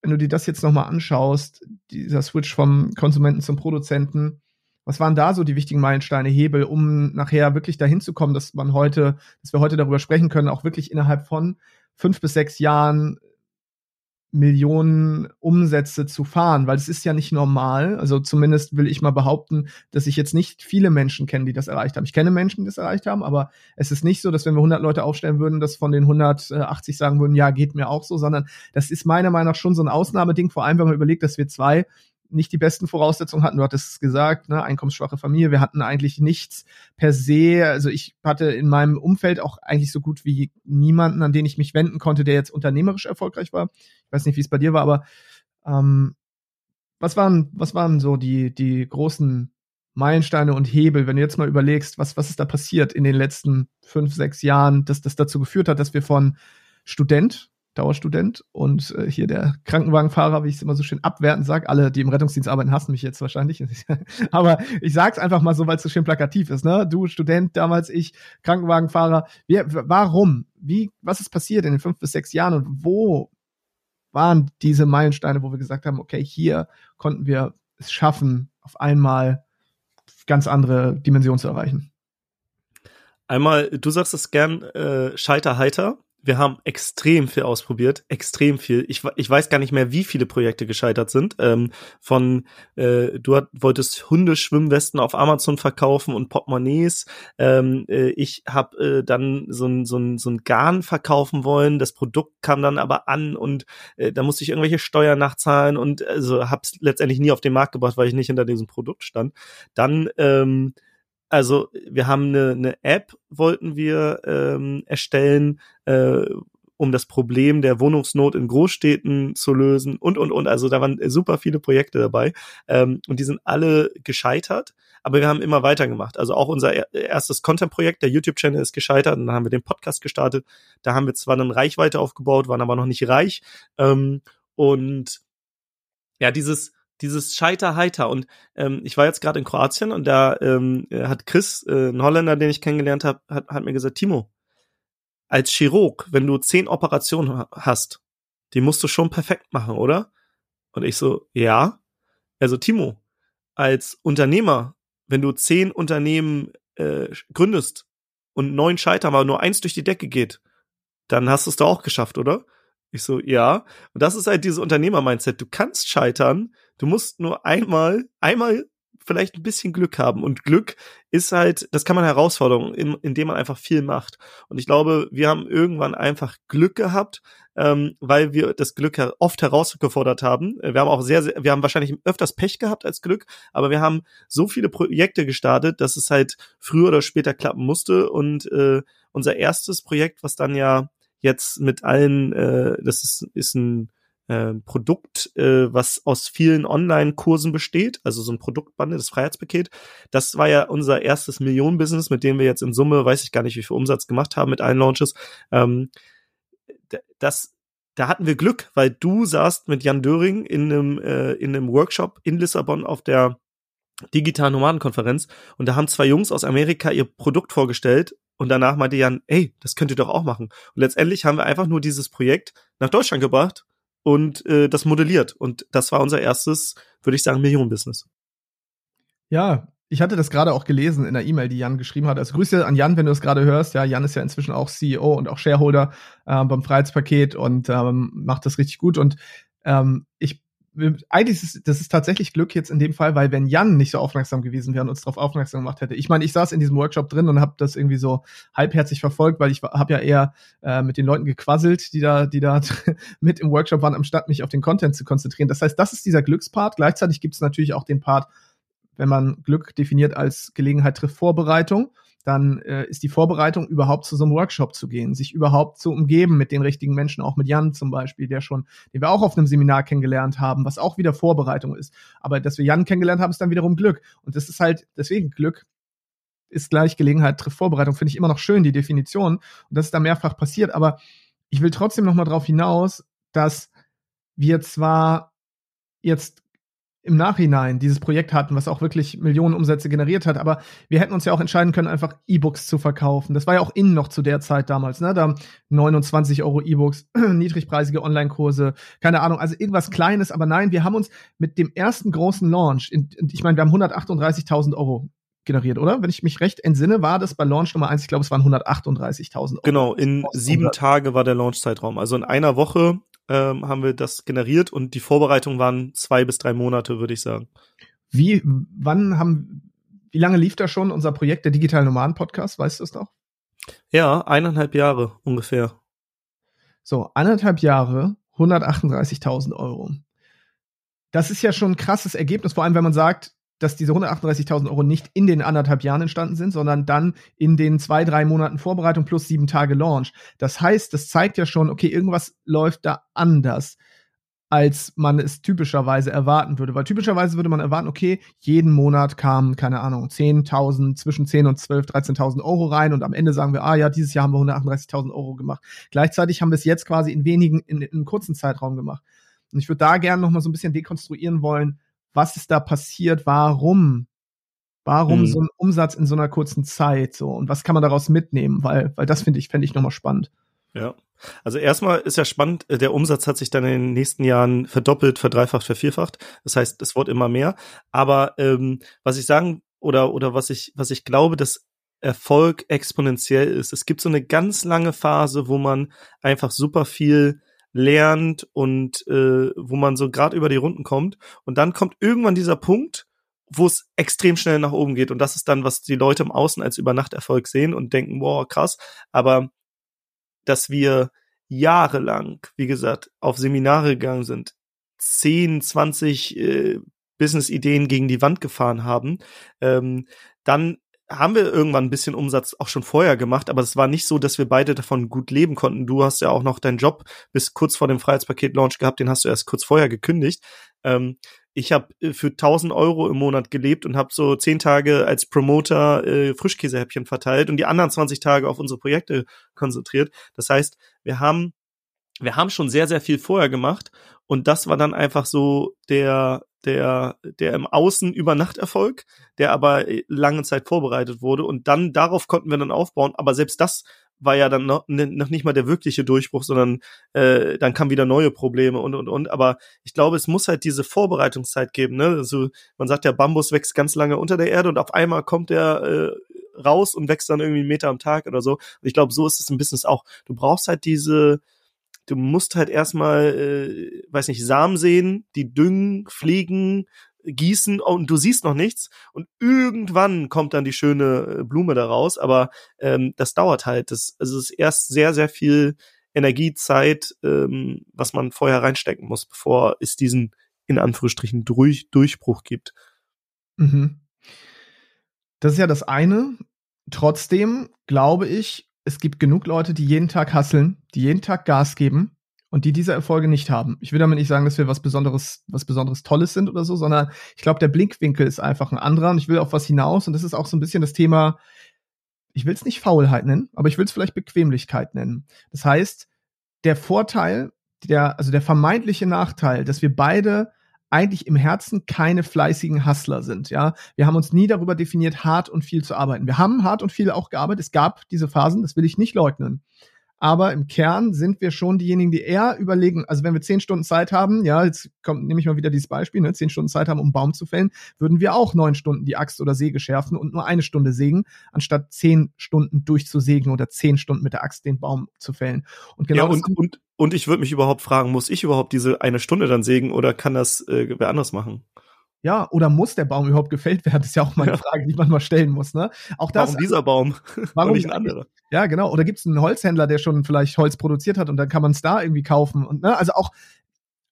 wenn du dir das jetzt nochmal anschaust, dieser Switch vom Konsumenten zum Produzenten, was waren da so die wichtigen Meilensteine, Hebel, um nachher wirklich dahin zu kommen, dass man heute, dass wir heute darüber sprechen können, auch wirklich innerhalb von fünf bis sechs Jahren Millionen Umsätze zu fahren, weil es ist ja nicht normal. Also zumindest will ich mal behaupten, dass ich jetzt nicht viele Menschen kenne, die das erreicht haben. Ich kenne Menschen, die das erreicht haben, aber es ist nicht so, dass wenn wir 100 Leute aufstellen würden, dass von den 180 sagen würden, ja, geht mir auch so, sondern das ist meiner Meinung nach schon so ein Ausnahmeding, vor allem wenn man überlegt, dass wir zwei nicht die besten Voraussetzungen hatten. Du hattest es gesagt, ne, einkommensschwache Familie. Wir hatten eigentlich nichts per se. Also ich hatte in meinem Umfeld auch eigentlich so gut wie niemanden, an den ich mich wenden konnte, der jetzt unternehmerisch erfolgreich war. Ich weiß nicht, wie es bei dir war, aber ähm, was waren, was waren so die, die großen Meilensteine und Hebel, wenn du jetzt mal überlegst, was, was ist da passiert in den letzten fünf, sechs Jahren, dass das dazu geführt hat, dass wir von Student Dauerstudent und äh, hier der Krankenwagenfahrer, wie ich es immer so schön abwertend sage. Alle, die im Rettungsdienst arbeiten, hassen mich jetzt wahrscheinlich. Aber ich sag's einfach mal so, weil es so schön plakativ ist. Ne? Du Student, damals ich Krankenwagenfahrer. Wir, warum? Wie? Was ist passiert in den fünf bis sechs Jahren und wo waren diese Meilensteine, wo wir gesagt haben, okay, hier konnten wir es schaffen, auf einmal ganz andere Dimensionen zu erreichen? Einmal, du sagst es gern, äh, scheiter heiter wir haben extrem viel ausprobiert, extrem viel. Ich, ich weiß gar nicht mehr, wie viele Projekte gescheitert sind. Ähm, von äh, du hat, wolltest Hundeschwimmwesten auf Amazon verkaufen und Portemonnaies. Ähm, äh, ich habe äh, dann so ein, so, ein, so ein Garn verkaufen wollen. Das Produkt kam dann aber an und äh, da musste ich irgendwelche Steuern nachzahlen und also habe es letztendlich nie auf den Markt gebracht, weil ich nicht hinter diesem Produkt stand. Dann ähm, also wir haben eine, eine App, wollten wir ähm, erstellen, äh, um das Problem der Wohnungsnot in Großstädten zu lösen und, und, und. Also da waren super viele Projekte dabei ähm, und die sind alle gescheitert, aber wir haben immer weitergemacht. Also auch unser erstes Content-Projekt, der YouTube-Channel ist gescheitert und dann haben wir den Podcast gestartet. Da haben wir zwar eine Reichweite aufgebaut, waren aber noch nicht reich ähm, und ja, dieses dieses Scheiter-Heiter. Und ähm, ich war jetzt gerade in Kroatien und da ähm, hat Chris, äh, ein Holländer, den ich kennengelernt habe, hat, hat mir gesagt, Timo, als Chirurg, wenn du zehn Operationen hast, die musst du schon perfekt machen, oder? Und ich so, ja. Also Timo, als Unternehmer, wenn du zehn Unternehmen äh, gründest und neun scheitern, aber nur eins durch die Decke geht, dann hast du es da auch geschafft, oder? Ich so, ja. Und das ist halt dieses Unternehmer-Mindset. Du kannst scheitern, du musst nur einmal, einmal vielleicht ein bisschen Glück haben. Und Glück ist halt, das kann man Herausforderung, in, indem man einfach viel macht. Und ich glaube, wir haben irgendwann einfach Glück gehabt, ähm, weil wir das Glück oft herausgefordert haben. Wir haben auch sehr, sehr, wir haben wahrscheinlich öfters Pech gehabt als Glück, aber wir haben so viele Projekte gestartet, dass es halt früher oder später klappen musste. Und äh, unser erstes Projekt, was dann ja jetzt mit allen, äh, das ist, ist ein äh, Produkt, äh, was aus vielen Online-Kursen besteht, also so ein Produktbande, das Freiheitspaket. Das war ja unser erstes Millionen-Business, mit dem wir jetzt in Summe, weiß ich gar nicht, wie viel Umsatz gemacht haben mit allen Launches. Ähm, das, da hatten wir Glück, weil du saßt mit Jan Döring in einem, äh, in einem Workshop in Lissabon auf der digitalen Nomadenkonferenz und da haben zwei Jungs aus Amerika ihr Produkt vorgestellt und danach meinte Jan, ey, das könnt ihr doch auch machen. Und letztendlich haben wir einfach nur dieses Projekt nach Deutschland gebracht und äh, das modelliert. Und das war unser erstes, würde ich sagen, Millionenbusiness. Ja, ich hatte das gerade auch gelesen in der E-Mail, die Jan geschrieben hat. Also Grüße an Jan, wenn du es gerade hörst. Ja, Jan ist ja inzwischen auch CEO und auch Shareholder äh, beim Freiheitspaket und ähm, macht das richtig gut. Und ähm, ich eigentlich ist das ist tatsächlich Glück jetzt in dem Fall, weil wenn Jan nicht so aufmerksam gewesen wäre und uns darauf aufmerksam gemacht hätte. Ich meine, ich saß in diesem Workshop drin und habe das irgendwie so halbherzig verfolgt, weil ich habe ja eher äh, mit den Leuten gequasselt, die da, die da mit im Workshop waren, anstatt mich auf den Content zu konzentrieren. Das heißt, das ist dieser Glückspart. Gleichzeitig gibt es natürlich auch den Part, wenn man Glück definiert als Gelegenheit trifft Vorbereitung dann äh, ist die Vorbereitung, überhaupt zu so einem Workshop zu gehen, sich überhaupt zu umgeben mit den richtigen Menschen, auch mit Jan zum Beispiel, der schon, den wir auch auf einem Seminar kennengelernt haben, was auch wieder Vorbereitung ist. Aber dass wir Jan kennengelernt haben, ist dann wiederum Glück. Und das ist halt deswegen Glück ist gleich Gelegenheit, trifft Vorbereitung, finde ich immer noch schön, die Definition. Und das ist da mehrfach passiert. Aber ich will trotzdem noch mal darauf hinaus, dass wir zwar jetzt im Nachhinein dieses Projekt hatten, was auch wirklich Millionen Umsätze generiert hat. Aber wir hätten uns ja auch entscheiden können, einfach E-Books zu verkaufen. Das war ja auch innen noch zu der Zeit damals, ne? Da 29 Euro E-Books, niedrigpreisige Online-Kurse, keine Ahnung, also irgendwas Kleines. Aber nein, wir haben uns mit dem ersten großen Launch, in, ich meine, wir haben 138.000 Euro generiert, oder? Wenn ich mich recht entsinne, war das bei Launch Nummer eins, ich glaube, es waren 138.000 Euro. Genau, in sieben Tage war der Launch-Zeitraum. Also in einer Woche ähm, haben wir das generiert und die Vorbereitung waren zwei bis drei Monate, würde ich sagen. Wie, wann haben, wie lange lief da schon unser Projekt, der Digital Nomaden Podcast? Weißt du es noch? Ja, eineinhalb Jahre ungefähr. So, eineinhalb Jahre, 138.000 Euro. Das ist ja schon ein krasses Ergebnis, vor allem wenn man sagt, dass diese 138.000 Euro nicht in den anderthalb Jahren entstanden sind, sondern dann in den zwei, drei Monaten Vorbereitung plus sieben Tage Launch. Das heißt, das zeigt ja schon, okay, irgendwas läuft da anders, als man es typischerweise erwarten würde. Weil typischerweise würde man erwarten, okay, jeden Monat kamen, keine Ahnung, 10.000, zwischen 10 und 12, 13.000 Euro rein und am Ende sagen wir, ah ja, dieses Jahr haben wir 138.000 Euro gemacht. Gleichzeitig haben wir es jetzt quasi in wenigen, in, in einem kurzen Zeitraum gemacht. Und ich würde da gerne noch mal so ein bisschen dekonstruieren wollen, was ist da passiert, warum? Warum mhm. so ein Umsatz in so einer kurzen Zeit so und was kann man daraus mitnehmen? Weil, weil das finde ich, fände ich nochmal spannend. Ja. Also erstmal ist ja spannend, äh, der Umsatz hat sich dann in den nächsten Jahren verdoppelt, verdreifacht, vervierfacht. Das heißt, es wird immer mehr. Aber ähm, was ich sagen oder oder was ich was ich glaube, dass Erfolg exponentiell ist. Es gibt so eine ganz lange Phase, wo man einfach super viel lernt und äh, wo man so gerade über die Runden kommt. Und dann kommt irgendwann dieser Punkt, wo es extrem schnell nach oben geht. Und das ist dann, was die Leute im Außen als Übernachterfolg sehen und denken, wow, krass. Aber dass wir jahrelang, wie gesagt, auf Seminare gegangen sind, 10, 20 äh, Business-Ideen gegen die Wand gefahren haben, ähm, dann haben wir irgendwann ein bisschen Umsatz auch schon vorher gemacht, aber es war nicht so, dass wir beide davon gut leben konnten. Du hast ja auch noch deinen Job bis kurz vor dem Freiheitspaket-Launch gehabt, den hast du erst kurz vorher gekündigt. Ähm, ich habe äh, für 1000 Euro im Monat gelebt und habe so zehn Tage als Promoter äh, Frischkäsehäppchen verteilt und die anderen 20 Tage auf unsere Projekte konzentriert. Das heißt, wir haben wir haben schon sehr sehr viel vorher gemacht und das war dann einfach so der der, der im Außen über Nachterfolg, der aber lange Zeit vorbereitet wurde. Und dann darauf konnten wir dann aufbauen. Aber selbst das war ja dann noch, noch nicht mal der wirkliche Durchbruch, sondern äh, dann kamen wieder neue Probleme und und und. Aber ich glaube, es muss halt diese Vorbereitungszeit geben. Ne? Also man sagt ja, Bambus wächst ganz lange unter der Erde und auf einmal kommt der äh, raus und wächst dann irgendwie einen Meter am Tag oder so. Und ich glaube, so ist es im Business auch. Du brauchst halt diese du musst halt erstmal, äh, weiß nicht, Samen sehen, die düngen, pflegen, gießen und du siehst noch nichts und irgendwann kommt dann die schöne äh, Blume daraus, aber ähm, das dauert halt. Das, also es ist erst sehr, sehr viel Energiezeit, ähm, was man vorher reinstecken muss, bevor es diesen in Anführungsstrichen durch, Durchbruch gibt. Mhm. Das ist ja das eine. Trotzdem glaube ich, es gibt genug Leute, die jeden Tag hasseln, die jeden Tag Gas geben und die diese Erfolge nicht haben. Ich will damit nicht sagen, dass wir was Besonderes, was Besonderes Tolles sind oder so, sondern ich glaube, der Blickwinkel ist einfach ein anderer und ich will auf was hinaus und das ist auch so ein bisschen das Thema, ich will es nicht Faulheit nennen, aber ich will es vielleicht Bequemlichkeit nennen. Das heißt, der Vorteil, der, also der vermeintliche Nachteil, dass wir beide eigentlich im Herzen keine fleißigen Hustler sind. Ja, wir haben uns nie darüber definiert, hart und viel zu arbeiten. Wir haben hart und viel auch gearbeitet. Es gab diese Phasen, das will ich nicht leugnen. Aber im Kern sind wir schon diejenigen, die eher überlegen, also wenn wir zehn Stunden Zeit haben, ja, jetzt kommt, nehme ich mal wieder dieses Beispiel, ne, zehn Stunden Zeit haben, um einen Baum zu fällen, würden wir auch neun Stunden die Axt oder Säge schärfen und nur eine Stunde sägen, anstatt zehn Stunden durchzusägen oder zehn Stunden mit der Axt den Baum zu fällen. Und genau ja, und, und, und ich würde mich überhaupt fragen, muss ich überhaupt diese eine Stunde dann sägen oder kann das äh, wer anders machen? Ja, oder muss der Baum überhaupt gefällt werden? Das ist ja auch mal eine ja. Frage, die man mal stellen muss. Ne? Auch das, warum dieser Baum? Warum nicht ein anderer? Ja, genau. Oder gibt es einen Holzhändler, der schon vielleicht Holz produziert hat und dann kann man es da irgendwie kaufen? Und ne, also auch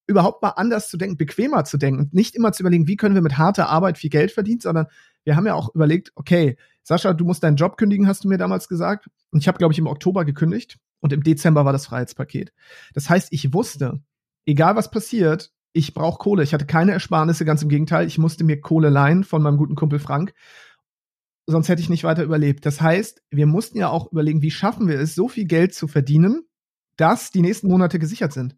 überhaupt mal anders zu denken, bequemer zu denken und nicht immer zu überlegen, wie können wir mit harter Arbeit viel Geld verdienen, sondern wir haben ja auch überlegt, okay, Sascha, du musst deinen Job kündigen, hast du mir damals gesagt. Und ich habe, glaube ich, im Oktober gekündigt und im Dezember war das Freiheitspaket. Das heißt, ich wusste, egal was passiert, ich brauche Kohle. Ich hatte keine Ersparnisse, ganz im Gegenteil. Ich musste mir Kohle leihen von meinem guten Kumpel Frank. Sonst hätte ich nicht weiter überlebt. Das heißt, wir mussten ja auch überlegen, wie schaffen wir es, so viel Geld zu verdienen, dass die nächsten Monate gesichert sind.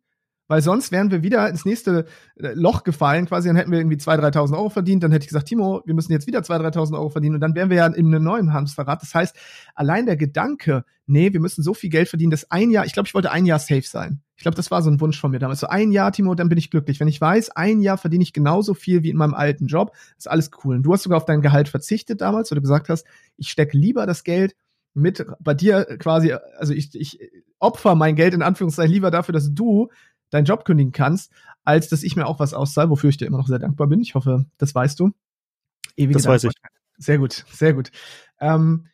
Weil sonst wären wir wieder ins nächste äh, Loch gefallen, quasi, dann hätten wir irgendwie 2.000, 3.000 Euro verdient, dann hätte ich gesagt, Timo, wir müssen jetzt wieder 2.000, 3.000 Euro verdienen und dann wären wir ja in einem neuen Hamsterrad. Das heißt, allein der Gedanke, nee, wir müssen so viel Geld verdienen, dass ein Jahr, ich glaube, ich wollte ein Jahr safe sein. Ich glaube, das war so ein Wunsch von mir damals. So ein Jahr, Timo, dann bin ich glücklich. Wenn ich weiß, ein Jahr verdiene ich genauso viel wie in meinem alten Job, ist alles cool. Und du hast sogar auf dein Gehalt verzichtet damals, wo du gesagt hast, ich stecke lieber das Geld mit bei dir quasi, also ich, ich opfer mein Geld in Anführungszeichen lieber dafür, dass du deinen Job kündigen kannst, als dass ich mir auch was auszahle, wofür ich dir immer noch sehr dankbar bin. Ich hoffe, das weißt du. Ewige das weiß ich. Sehr gut, sehr gut. Ähm,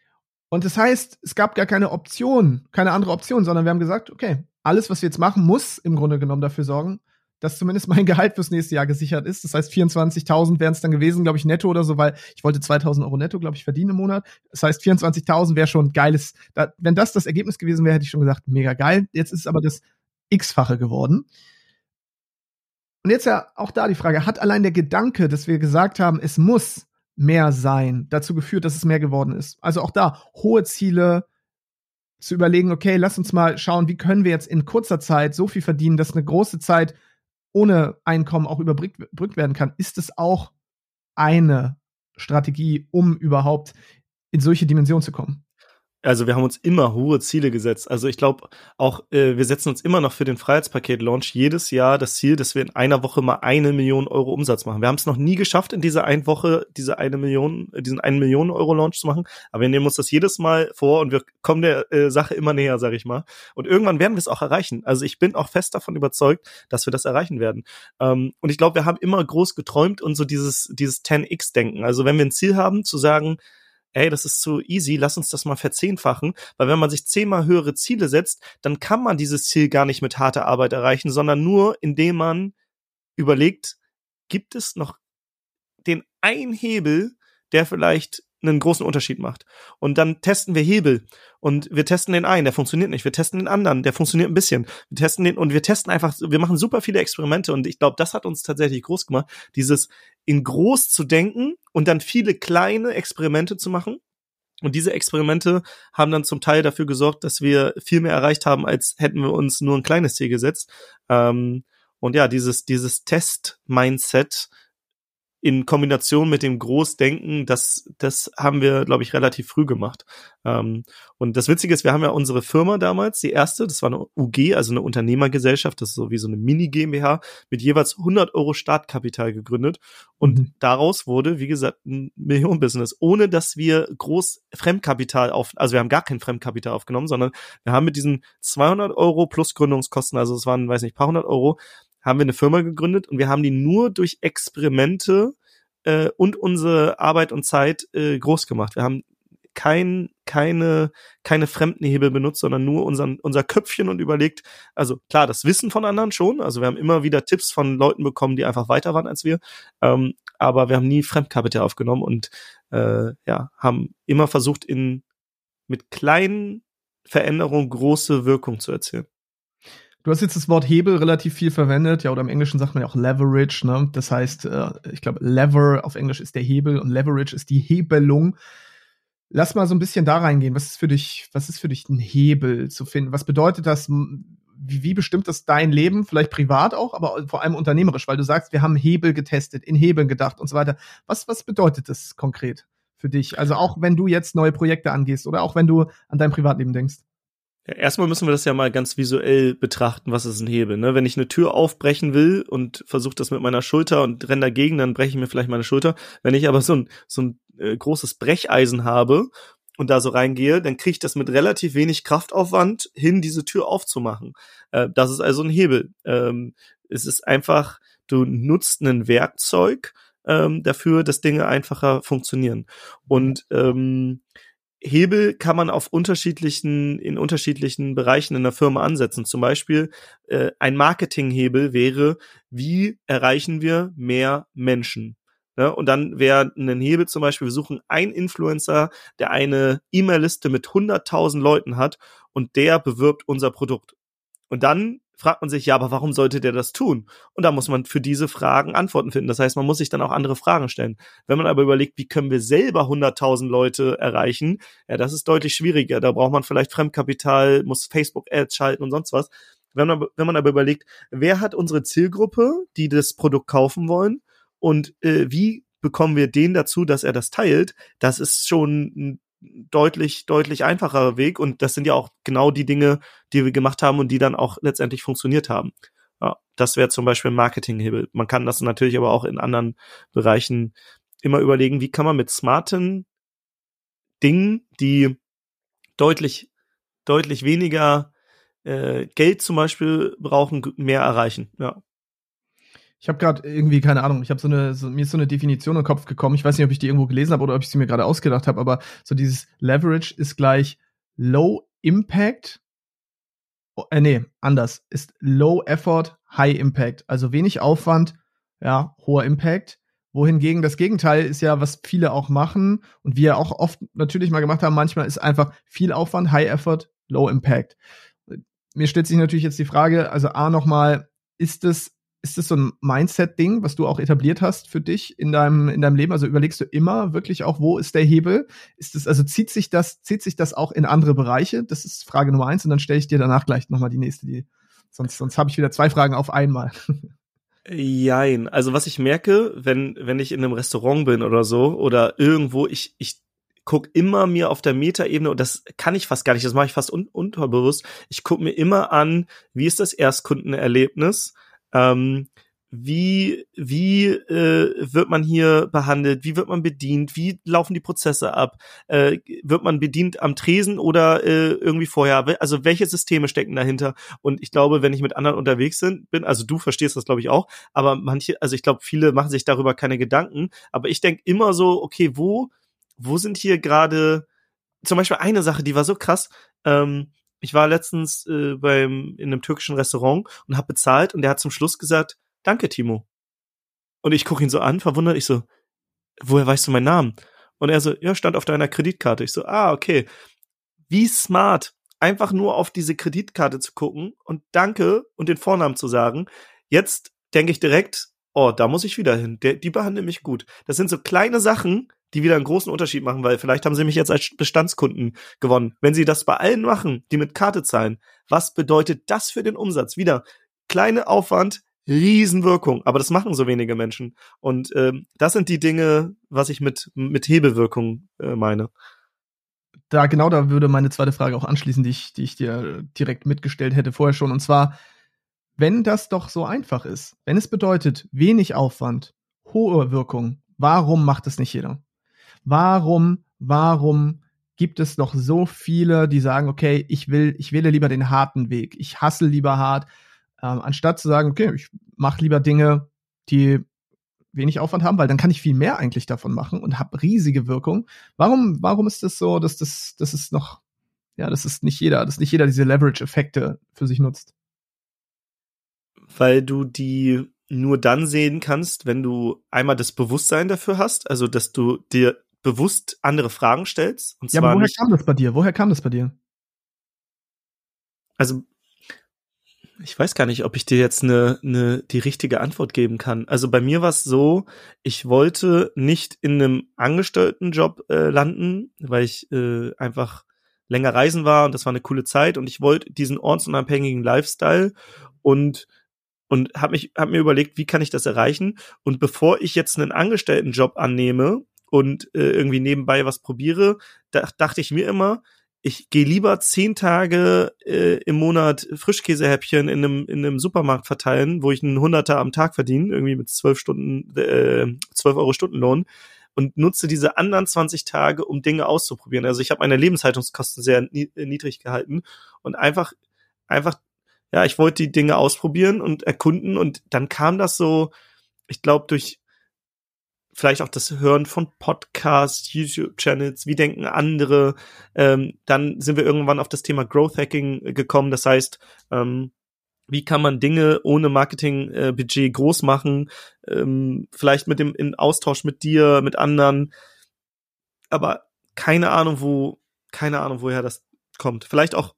und das heißt, es gab gar keine Option, keine andere Option, sondern wir haben gesagt, okay, alles, was wir jetzt machen, muss im Grunde genommen dafür sorgen, dass zumindest mein Gehalt fürs nächste Jahr gesichert ist. Das heißt, 24.000 wären es dann gewesen, glaube ich, netto oder so, weil ich wollte 2.000 Euro netto, glaube ich, verdienen im Monat. Das heißt, 24.000 wäre schon geiles. Da, wenn das das Ergebnis gewesen wäre, hätte ich schon gesagt, mega geil. Jetzt ist es aber das x-fache geworden. Und jetzt ja auch da die Frage, hat allein der Gedanke, dass wir gesagt haben, es muss mehr sein, dazu geführt, dass es mehr geworden ist? Also auch da hohe Ziele, zu überlegen, okay, lass uns mal schauen, wie können wir jetzt in kurzer Zeit so viel verdienen, dass eine große Zeit ohne Einkommen auch überbrückt werden kann. Ist es auch eine Strategie, um überhaupt in solche Dimensionen zu kommen? Also wir haben uns immer hohe Ziele gesetzt. Also ich glaube auch, äh, wir setzen uns immer noch für den Freiheitspaket-Launch jedes Jahr das Ziel, dass wir in einer Woche mal eine Million Euro Umsatz machen. Wir haben es noch nie geschafft, in dieser einen Woche diese eine Million, diesen einen Million Euro Launch zu machen. Aber wir nehmen uns das jedes Mal vor und wir kommen der äh, Sache immer näher, sage ich mal. Und irgendwann werden wir es auch erreichen. Also ich bin auch fest davon überzeugt, dass wir das erreichen werden. Ähm, und ich glaube, wir haben immer groß geträumt und so dieses dieses 10x-Denken. Also wenn wir ein Ziel haben, zu sagen ey, das ist zu easy, lass uns das mal verzehnfachen, weil wenn man sich zehnmal höhere Ziele setzt, dann kann man dieses Ziel gar nicht mit harter Arbeit erreichen, sondern nur indem man überlegt, gibt es noch den einen Hebel, der vielleicht einen großen Unterschied macht. Und dann testen wir Hebel und wir testen den einen, der funktioniert nicht. Wir testen den anderen, der funktioniert ein bisschen. Wir testen den und wir testen einfach, wir machen super viele Experimente und ich glaube, das hat uns tatsächlich groß gemacht, dieses in groß zu denken und dann viele kleine Experimente zu machen. Und diese Experimente haben dann zum Teil dafür gesorgt, dass wir viel mehr erreicht haben, als hätten wir uns nur ein kleines Ziel gesetzt. Ähm, und ja, dieses, dieses Test-Mindset, in Kombination mit dem Großdenken, das, das haben wir, glaube ich, relativ früh gemacht. Ähm, und das Witzige ist, wir haben ja unsere Firma damals, die erste, das war eine UG, also eine Unternehmergesellschaft, das ist so wie so eine Mini-GmbH, mit jeweils 100 Euro Startkapital gegründet. Und mhm. daraus wurde, wie gesagt, ein Millionenbusiness, ohne dass wir groß Fremdkapital auf, also wir haben gar kein Fremdkapital aufgenommen, sondern wir haben mit diesen 200 Euro plus Gründungskosten, also es waren, weiß nicht, paar hundert Euro, haben wir eine Firma gegründet und wir haben die nur durch Experimente äh, und unsere Arbeit und Zeit äh, groß gemacht. Wir haben kein, keine, keine fremden Hebel benutzt, sondern nur unseren, unser Köpfchen und überlegt, also klar, das Wissen von anderen schon, also wir haben immer wieder Tipps von Leuten bekommen, die einfach weiter waren als wir, ähm, aber wir haben nie Fremdkapital aufgenommen und äh, ja, haben immer versucht, in mit kleinen Veränderungen große Wirkung zu erzielen. Du hast jetzt das Wort Hebel relativ viel verwendet, ja, oder im Englischen sagt man ja auch Leverage, ne? Das heißt, äh, ich glaube, Lever auf Englisch ist der Hebel und Leverage ist die Hebelung. Lass mal so ein bisschen da reingehen. Was ist für dich, was ist für dich ein Hebel zu finden? Was bedeutet das? Wie, wie bestimmt das dein Leben? Vielleicht privat auch, aber vor allem unternehmerisch, weil du sagst, wir haben Hebel getestet, in Hebeln gedacht und so weiter. Was, was bedeutet das konkret für dich? Also auch wenn du jetzt neue Projekte angehst oder auch wenn du an dein Privatleben denkst? Ja, erstmal müssen wir das ja mal ganz visuell betrachten, was ist ein Hebel. Ne? Wenn ich eine Tür aufbrechen will und versuche das mit meiner Schulter und renne dagegen, dann breche ich mir vielleicht meine Schulter. Wenn ich aber so ein, so ein äh, großes Brecheisen habe und da so reingehe, dann kriege ich das mit relativ wenig Kraftaufwand hin, diese Tür aufzumachen. Äh, das ist also ein Hebel. Ähm, es ist einfach, du nutzt ein Werkzeug ähm, dafür, dass Dinge einfacher funktionieren. Und ähm, Hebel kann man auf unterschiedlichen, in unterschiedlichen Bereichen in der Firma ansetzen. Zum Beispiel äh, ein Marketinghebel wäre, wie erreichen wir mehr Menschen? Ne? Und dann wäre ein Hebel zum Beispiel, wir suchen einen Influencer, der eine E-Mail-Liste mit 100.000 Leuten hat und der bewirbt unser Produkt. Und dann fragt man sich, ja, aber warum sollte der das tun? Und da muss man für diese Fragen Antworten finden. Das heißt, man muss sich dann auch andere Fragen stellen. Wenn man aber überlegt, wie können wir selber 100.000 Leute erreichen, ja, das ist deutlich schwieriger. Da braucht man vielleicht Fremdkapital, muss Facebook-Ads schalten und sonst was. Wenn man, wenn man aber überlegt, wer hat unsere Zielgruppe, die das Produkt kaufen wollen und äh, wie bekommen wir den dazu, dass er das teilt, das ist schon ein deutlich, deutlich einfacherer Weg und das sind ja auch genau die Dinge, die wir gemacht haben und die dann auch letztendlich funktioniert haben. Ja, das wäre zum Beispiel ein Marketinghebel. Man kann das natürlich aber auch in anderen Bereichen immer überlegen, wie kann man mit smarten Dingen, die deutlich, deutlich weniger äh, Geld zum Beispiel brauchen, mehr erreichen. Ja. Ich habe gerade irgendwie keine Ahnung. Ich habe so eine, so, mir ist so eine Definition im Kopf gekommen. Ich weiß nicht, ob ich die irgendwo gelesen habe oder ob ich sie mir gerade ausgedacht habe, aber so dieses Leverage ist gleich Low Impact. Oh, äh, nee, anders. Ist Low Effort, High Impact. Also wenig Aufwand, ja, hoher Impact. Wohingegen das Gegenteil ist ja, was viele auch machen und wir auch oft natürlich mal gemacht haben, manchmal ist einfach viel Aufwand, High Effort, Low Impact mir stellt sich natürlich jetzt die Frage, also A nochmal, ist es ist das so ein Mindset-Ding, was du auch etabliert hast für dich in deinem, in deinem Leben? Also überlegst du immer wirklich auch, wo ist der Hebel? Ist das, also zieht sich das, zieht sich das auch in andere Bereiche? Das ist Frage Nummer eins und dann stelle ich dir danach gleich nochmal die nächste, die, sonst, sonst habe ich wieder zwei Fragen auf einmal. Jein. Also was ich merke, wenn, wenn ich in einem Restaurant bin oder so oder irgendwo, ich, ich guck immer mir auf der Metaebene, und das kann ich fast gar nicht, das mache ich fast un unterbewusst, ich guck mir immer an, wie ist das Erstkundenerlebnis, ähm, wie, wie äh, wird man hier behandelt, wie wird man bedient, wie laufen die Prozesse ab, äh, wird man bedient am Tresen oder äh, irgendwie vorher, also welche Systeme stecken dahinter? Und ich glaube, wenn ich mit anderen unterwegs bin, also du verstehst das glaube ich auch, aber manche, also ich glaube, viele machen sich darüber keine Gedanken, aber ich denke immer so, okay, wo wo sind hier gerade zum Beispiel eine Sache, die war so krass. Ähm, ich war letztens äh, beim in einem türkischen Restaurant und habe bezahlt und der hat zum Schluss gesagt, danke Timo. Und ich gucke ihn so an, verwundert, ich so, woher weißt du meinen Namen? Und er so, ja, stand auf deiner Kreditkarte. Ich so, ah, okay. Wie smart, einfach nur auf diese Kreditkarte zu gucken und danke und den Vornamen zu sagen. Jetzt denke ich direkt, oh, da muss ich wieder hin. Der, die behandeln mich gut. Das sind so kleine Sachen, die wieder einen großen Unterschied machen, weil vielleicht haben sie mich jetzt als Bestandskunden gewonnen. Wenn sie das bei allen machen, die mit Karte zahlen, was bedeutet das für den Umsatz? Wieder kleine Aufwand, Riesenwirkung, aber das machen so wenige Menschen. Und ähm, das sind die Dinge, was ich mit, mit Hebelwirkung äh, meine. Da genau da würde meine zweite Frage auch anschließen, die ich, die ich dir direkt mitgestellt hätte vorher schon. Und zwar, wenn das doch so einfach ist, wenn es bedeutet wenig Aufwand, hohe Wirkung, warum macht es nicht jeder? Warum, warum gibt es noch so viele, die sagen, okay, ich will, ich wähle lieber den harten Weg, ich hasse lieber hart, ähm, anstatt zu sagen, okay, ich mache lieber Dinge, die wenig Aufwand haben, weil dann kann ich viel mehr eigentlich davon machen und habe riesige Wirkung. Warum, warum ist das so, dass das, das ist noch, ja, das ist nicht jeder, dass nicht jeder diese Leverage-Effekte für sich nutzt? Weil du die nur dann sehen kannst, wenn du einmal das Bewusstsein dafür hast, also dass du dir bewusst andere Fragen stellst. Und ja, zwar aber woher nicht, kam das bei dir? Woher kam das bei dir? Also, ich weiß gar nicht, ob ich dir jetzt eine, eine die richtige Antwort geben kann. Also bei mir war es so, ich wollte nicht in einem Angestelltenjob äh, landen, weil ich äh, einfach länger reisen war und das war eine coole Zeit und ich wollte diesen ortsunabhängigen Lifestyle und und habe mich hab mir überlegt, wie kann ich das erreichen und bevor ich jetzt einen Angestelltenjob annehme und äh, irgendwie nebenbei was probiere, da, dachte ich mir immer, ich gehe lieber zehn Tage äh, im Monat Frischkäsehäppchen in einem, in einem Supermarkt verteilen, wo ich einen Hunderter am Tag verdiene, irgendwie mit zwölf Stunden, äh, zwölf Euro Stundenlohn und nutze diese anderen 20 Tage, um Dinge auszuprobieren. Also ich habe meine Lebenshaltungskosten sehr niedrig gehalten und einfach, einfach, ja, ich wollte die Dinge ausprobieren und erkunden und dann kam das so, ich glaube, durch vielleicht auch das Hören von Podcasts, YouTube-Channels, wie denken andere. Ähm, dann sind wir irgendwann auf das Thema Growth Hacking gekommen. Das heißt, ähm, wie kann man Dinge ohne Marketingbudget äh, groß machen? Ähm, vielleicht mit dem in Austausch mit dir, mit anderen. Aber keine Ahnung, wo, keine Ahnung, woher das kommt. Vielleicht auch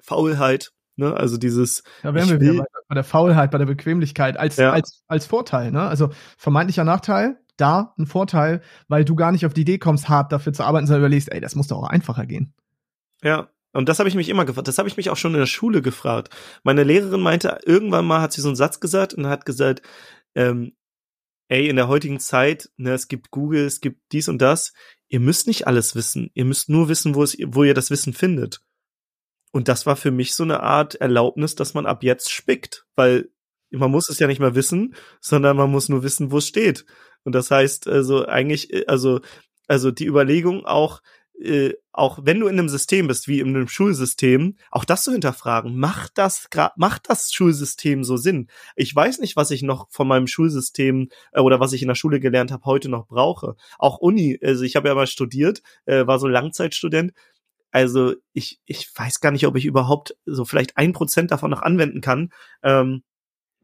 Faulheit. Ne? Also dieses. Ja, wären wir wieder bei der Faulheit, bei der Bequemlichkeit als, ja. als, als Vorteil. Ne? Also vermeintlicher Nachteil, da ein Vorteil, weil du gar nicht auf die Idee kommst, hart dafür zu arbeiten, sondern überlegst, ey, das muss doch auch einfacher gehen. Ja, Und das habe ich mich immer gefragt. Das habe ich mich auch schon in der Schule gefragt. Meine Lehrerin meinte, irgendwann mal hat sie so einen Satz gesagt und hat gesagt, ähm, ey, in der heutigen Zeit, ne, es gibt Google, es gibt dies und das. Ihr müsst nicht alles wissen. Ihr müsst nur wissen, wo es, wo ihr das Wissen findet. Und das war für mich so eine Art Erlaubnis, dass man ab jetzt spickt, weil man muss es ja nicht mehr wissen, sondern man muss nur wissen, wo es steht. Und das heißt, also eigentlich, äh, also, also die Überlegung auch, äh, auch wenn du in einem System bist, wie in einem Schulsystem, auch das zu hinterfragen, macht das macht das Schulsystem so Sinn? Ich weiß nicht, was ich noch von meinem Schulsystem äh, oder was ich in der Schule gelernt habe, heute noch brauche. Auch Uni, also ich habe ja mal studiert, äh, war so Langzeitstudent. Also ich, ich weiß gar nicht, ob ich überhaupt so vielleicht ein Prozent davon noch anwenden kann. Ähm,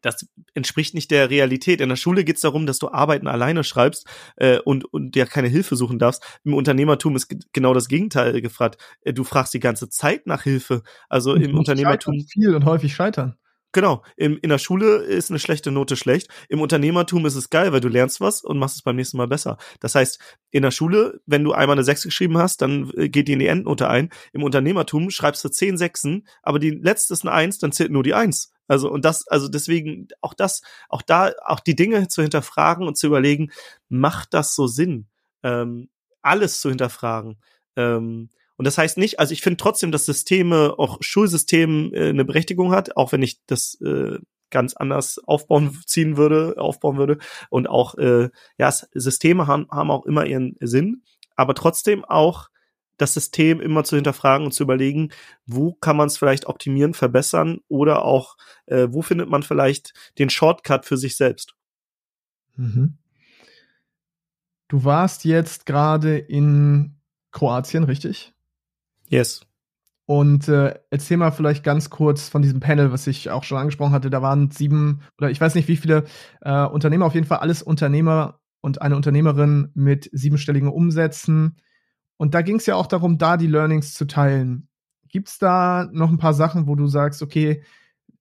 das entspricht nicht der Realität. In der Schule geht es darum, dass du Arbeiten alleine schreibst äh, und, und ja keine Hilfe suchen darfst. Im Unternehmertum ist genau das Gegenteil gefragt. Äh, du fragst die ganze Zeit nach Hilfe. Also und im Unternehmertum. Viel und häufig scheitern. Genau. In, in der Schule ist eine schlechte Note schlecht. Im Unternehmertum ist es geil, weil du lernst was und machst es beim nächsten Mal besser. Das heißt, in der Schule, wenn du einmal eine Sechs geschrieben hast, dann äh, geht die in die Endnote ein. Im Unternehmertum schreibst du zehn Sechsen, aber die letzte ist eine Eins, dann zählt nur die Eins. Also, und das, also deswegen, auch das, auch da, auch die Dinge zu hinterfragen und zu überlegen, macht das so Sinn? Ähm, alles zu hinterfragen. Ähm, und das heißt nicht, also ich finde trotzdem, dass Systeme, auch Schulsystem äh, eine Berechtigung hat, auch wenn ich das äh, ganz anders aufbauen ziehen würde, aufbauen würde. Und auch, äh, ja, Systeme haben, haben auch immer ihren Sinn, aber trotzdem auch das System immer zu hinterfragen und zu überlegen, wo kann man es vielleicht optimieren, verbessern oder auch, äh, wo findet man vielleicht den Shortcut für sich selbst. Mhm. Du warst jetzt gerade in Kroatien, richtig? Yes. Und äh, erzähl mal vielleicht ganz kurz von diesem Panel, was ich auch schon angesprochen hatte. Da waren sieben oder ich weiß nicht wie viele äh, Unternehmer, auf jeden Fall alles Unternehmer und eine Unternehmerin mit siebenstelligen Umsätzen. Und da ging es ja auch darum, da die Learnings zu teilen. Gibt es da noch ein paar Sachen, wo du sagst, okay,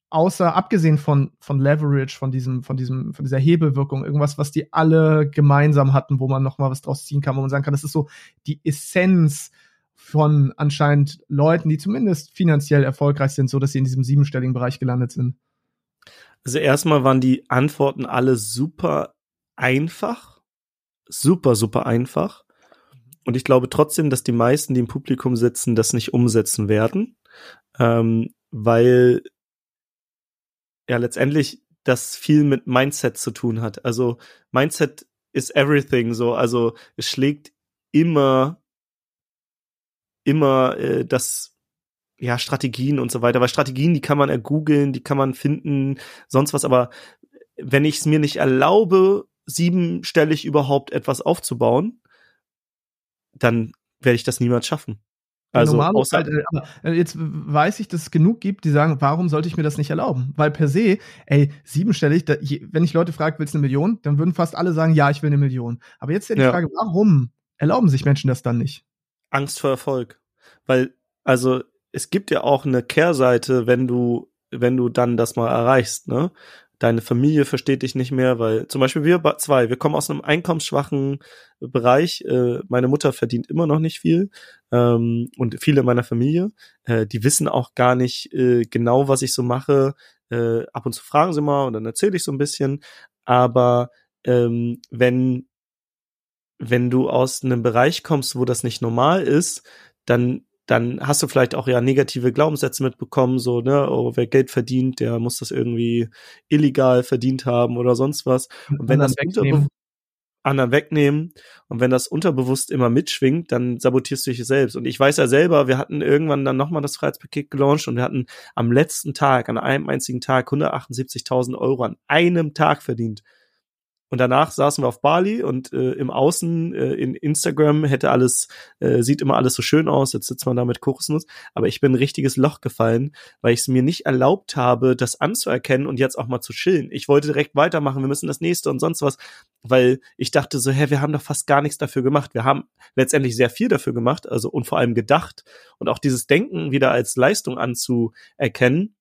außer abgesehen von, von Leverage, von diesem, von diesem, von dieser Hebelwirkung, irgendwas, was die alle gemeinsam hatten, wo man noch mal was draus ziehen kann, wo man sagen kann, das ist so die Essenz von anscheinend Leuten, die zumindest finanziell erfolgreich sind, so dass sie in diesem siebenstelligen Bereich gelandet sind? Also erstmal waren die Antworten alle super einfach. Super, super einfach. Und ich glaube trotzdem, dass die meisten, die im Publikum sitzen, das nicht umsetzen werden. Ähm, weil ja letztendlich das viel mit Mindset zu tun hat. Also Mindset is everything so. Also es schlägt immer immer äh, das ja Strategien und so weiter, weil Strategien, die kann man ergoogeln, die kann man finden, sonst was, aber wenn ich es mir nicht erlaube, siebenstellig überhaupt etwas aufzubauen, dann werde ich das niemals schaffen. Also außer halt, äh, jetzt weiß ich, dass es genug gibt, die sagen, warum sollte ich mir das nicht erlauben? Weil per se, ey, siebenstellig, da, wenn ich Leute frage, willst du eine Million, dann würden fast alle sagen, ja, ich will eine Million. Aber jetzt ist ja die ja. Frage, warum erlauben sich Menschen das dann nicht? Angst vor Erfolg. Weil, also, es gibt ja auch eine Kehrseite, wenn du, wenn du dann das mal erreichst, ne? Deine Familie versteht dich nicht mehr, weil zum Beispiel wir zwei, wir kommen aus einem einkommensschwachen Bereich. Äh, meine Mutter verdient immer noch nicht viel ähm, und viele meiner Familie, äh, die wissen auch gar nicht äh, genau, was ich so mache. Äh, ab und zu fragen sie mal und dann erzähle ich so ein bisschen. Aber ähm, wenn wenn du aus einem Bereich kommst, wo das nicht normal ist, dann dann hast du vielleicht auch ja negative Glaubenssätze mitbekommen, so, ne, oh, wer Geld verdient, der muss das irgendwie illegal verdient haben oder sonst was. Und wenn das wegnehmen. anderen wegnehmen und wenn das unterbewusst immer mitschwingt, dann sabotierst du dich selbst. Und ich weiß ja selber, wir hatten irgendwann dann nochmal das Freiheitspaket gelauncht und wir hatten am letzten Tag, an einem einzigen Tag 178.000 Euro an einem Tag verdient. Und danach saßen wir auf Bali und äh, im Außen äh, in Instagram hätte alles, äh, sieht immer alles so schön aus, jetzt sitzt man da mit Kokosnuss. Aber ich bin ein richtiges Loch gefallen, weil ich es mir nicht erlaubt habe, das anzuerkennen und jetzt auch mal zu chillen. Ich wollte direkt weitermachen, wir müssen das nächste und sonst was, weil ich dachte so, hä, wir haben doch fast gar nichts dafür gemacht. Wir haben letztendlich sehr viel dafür gemacht, also und vor allem gedacht und auch dieses Denken wieder als Leistung anzuerkennen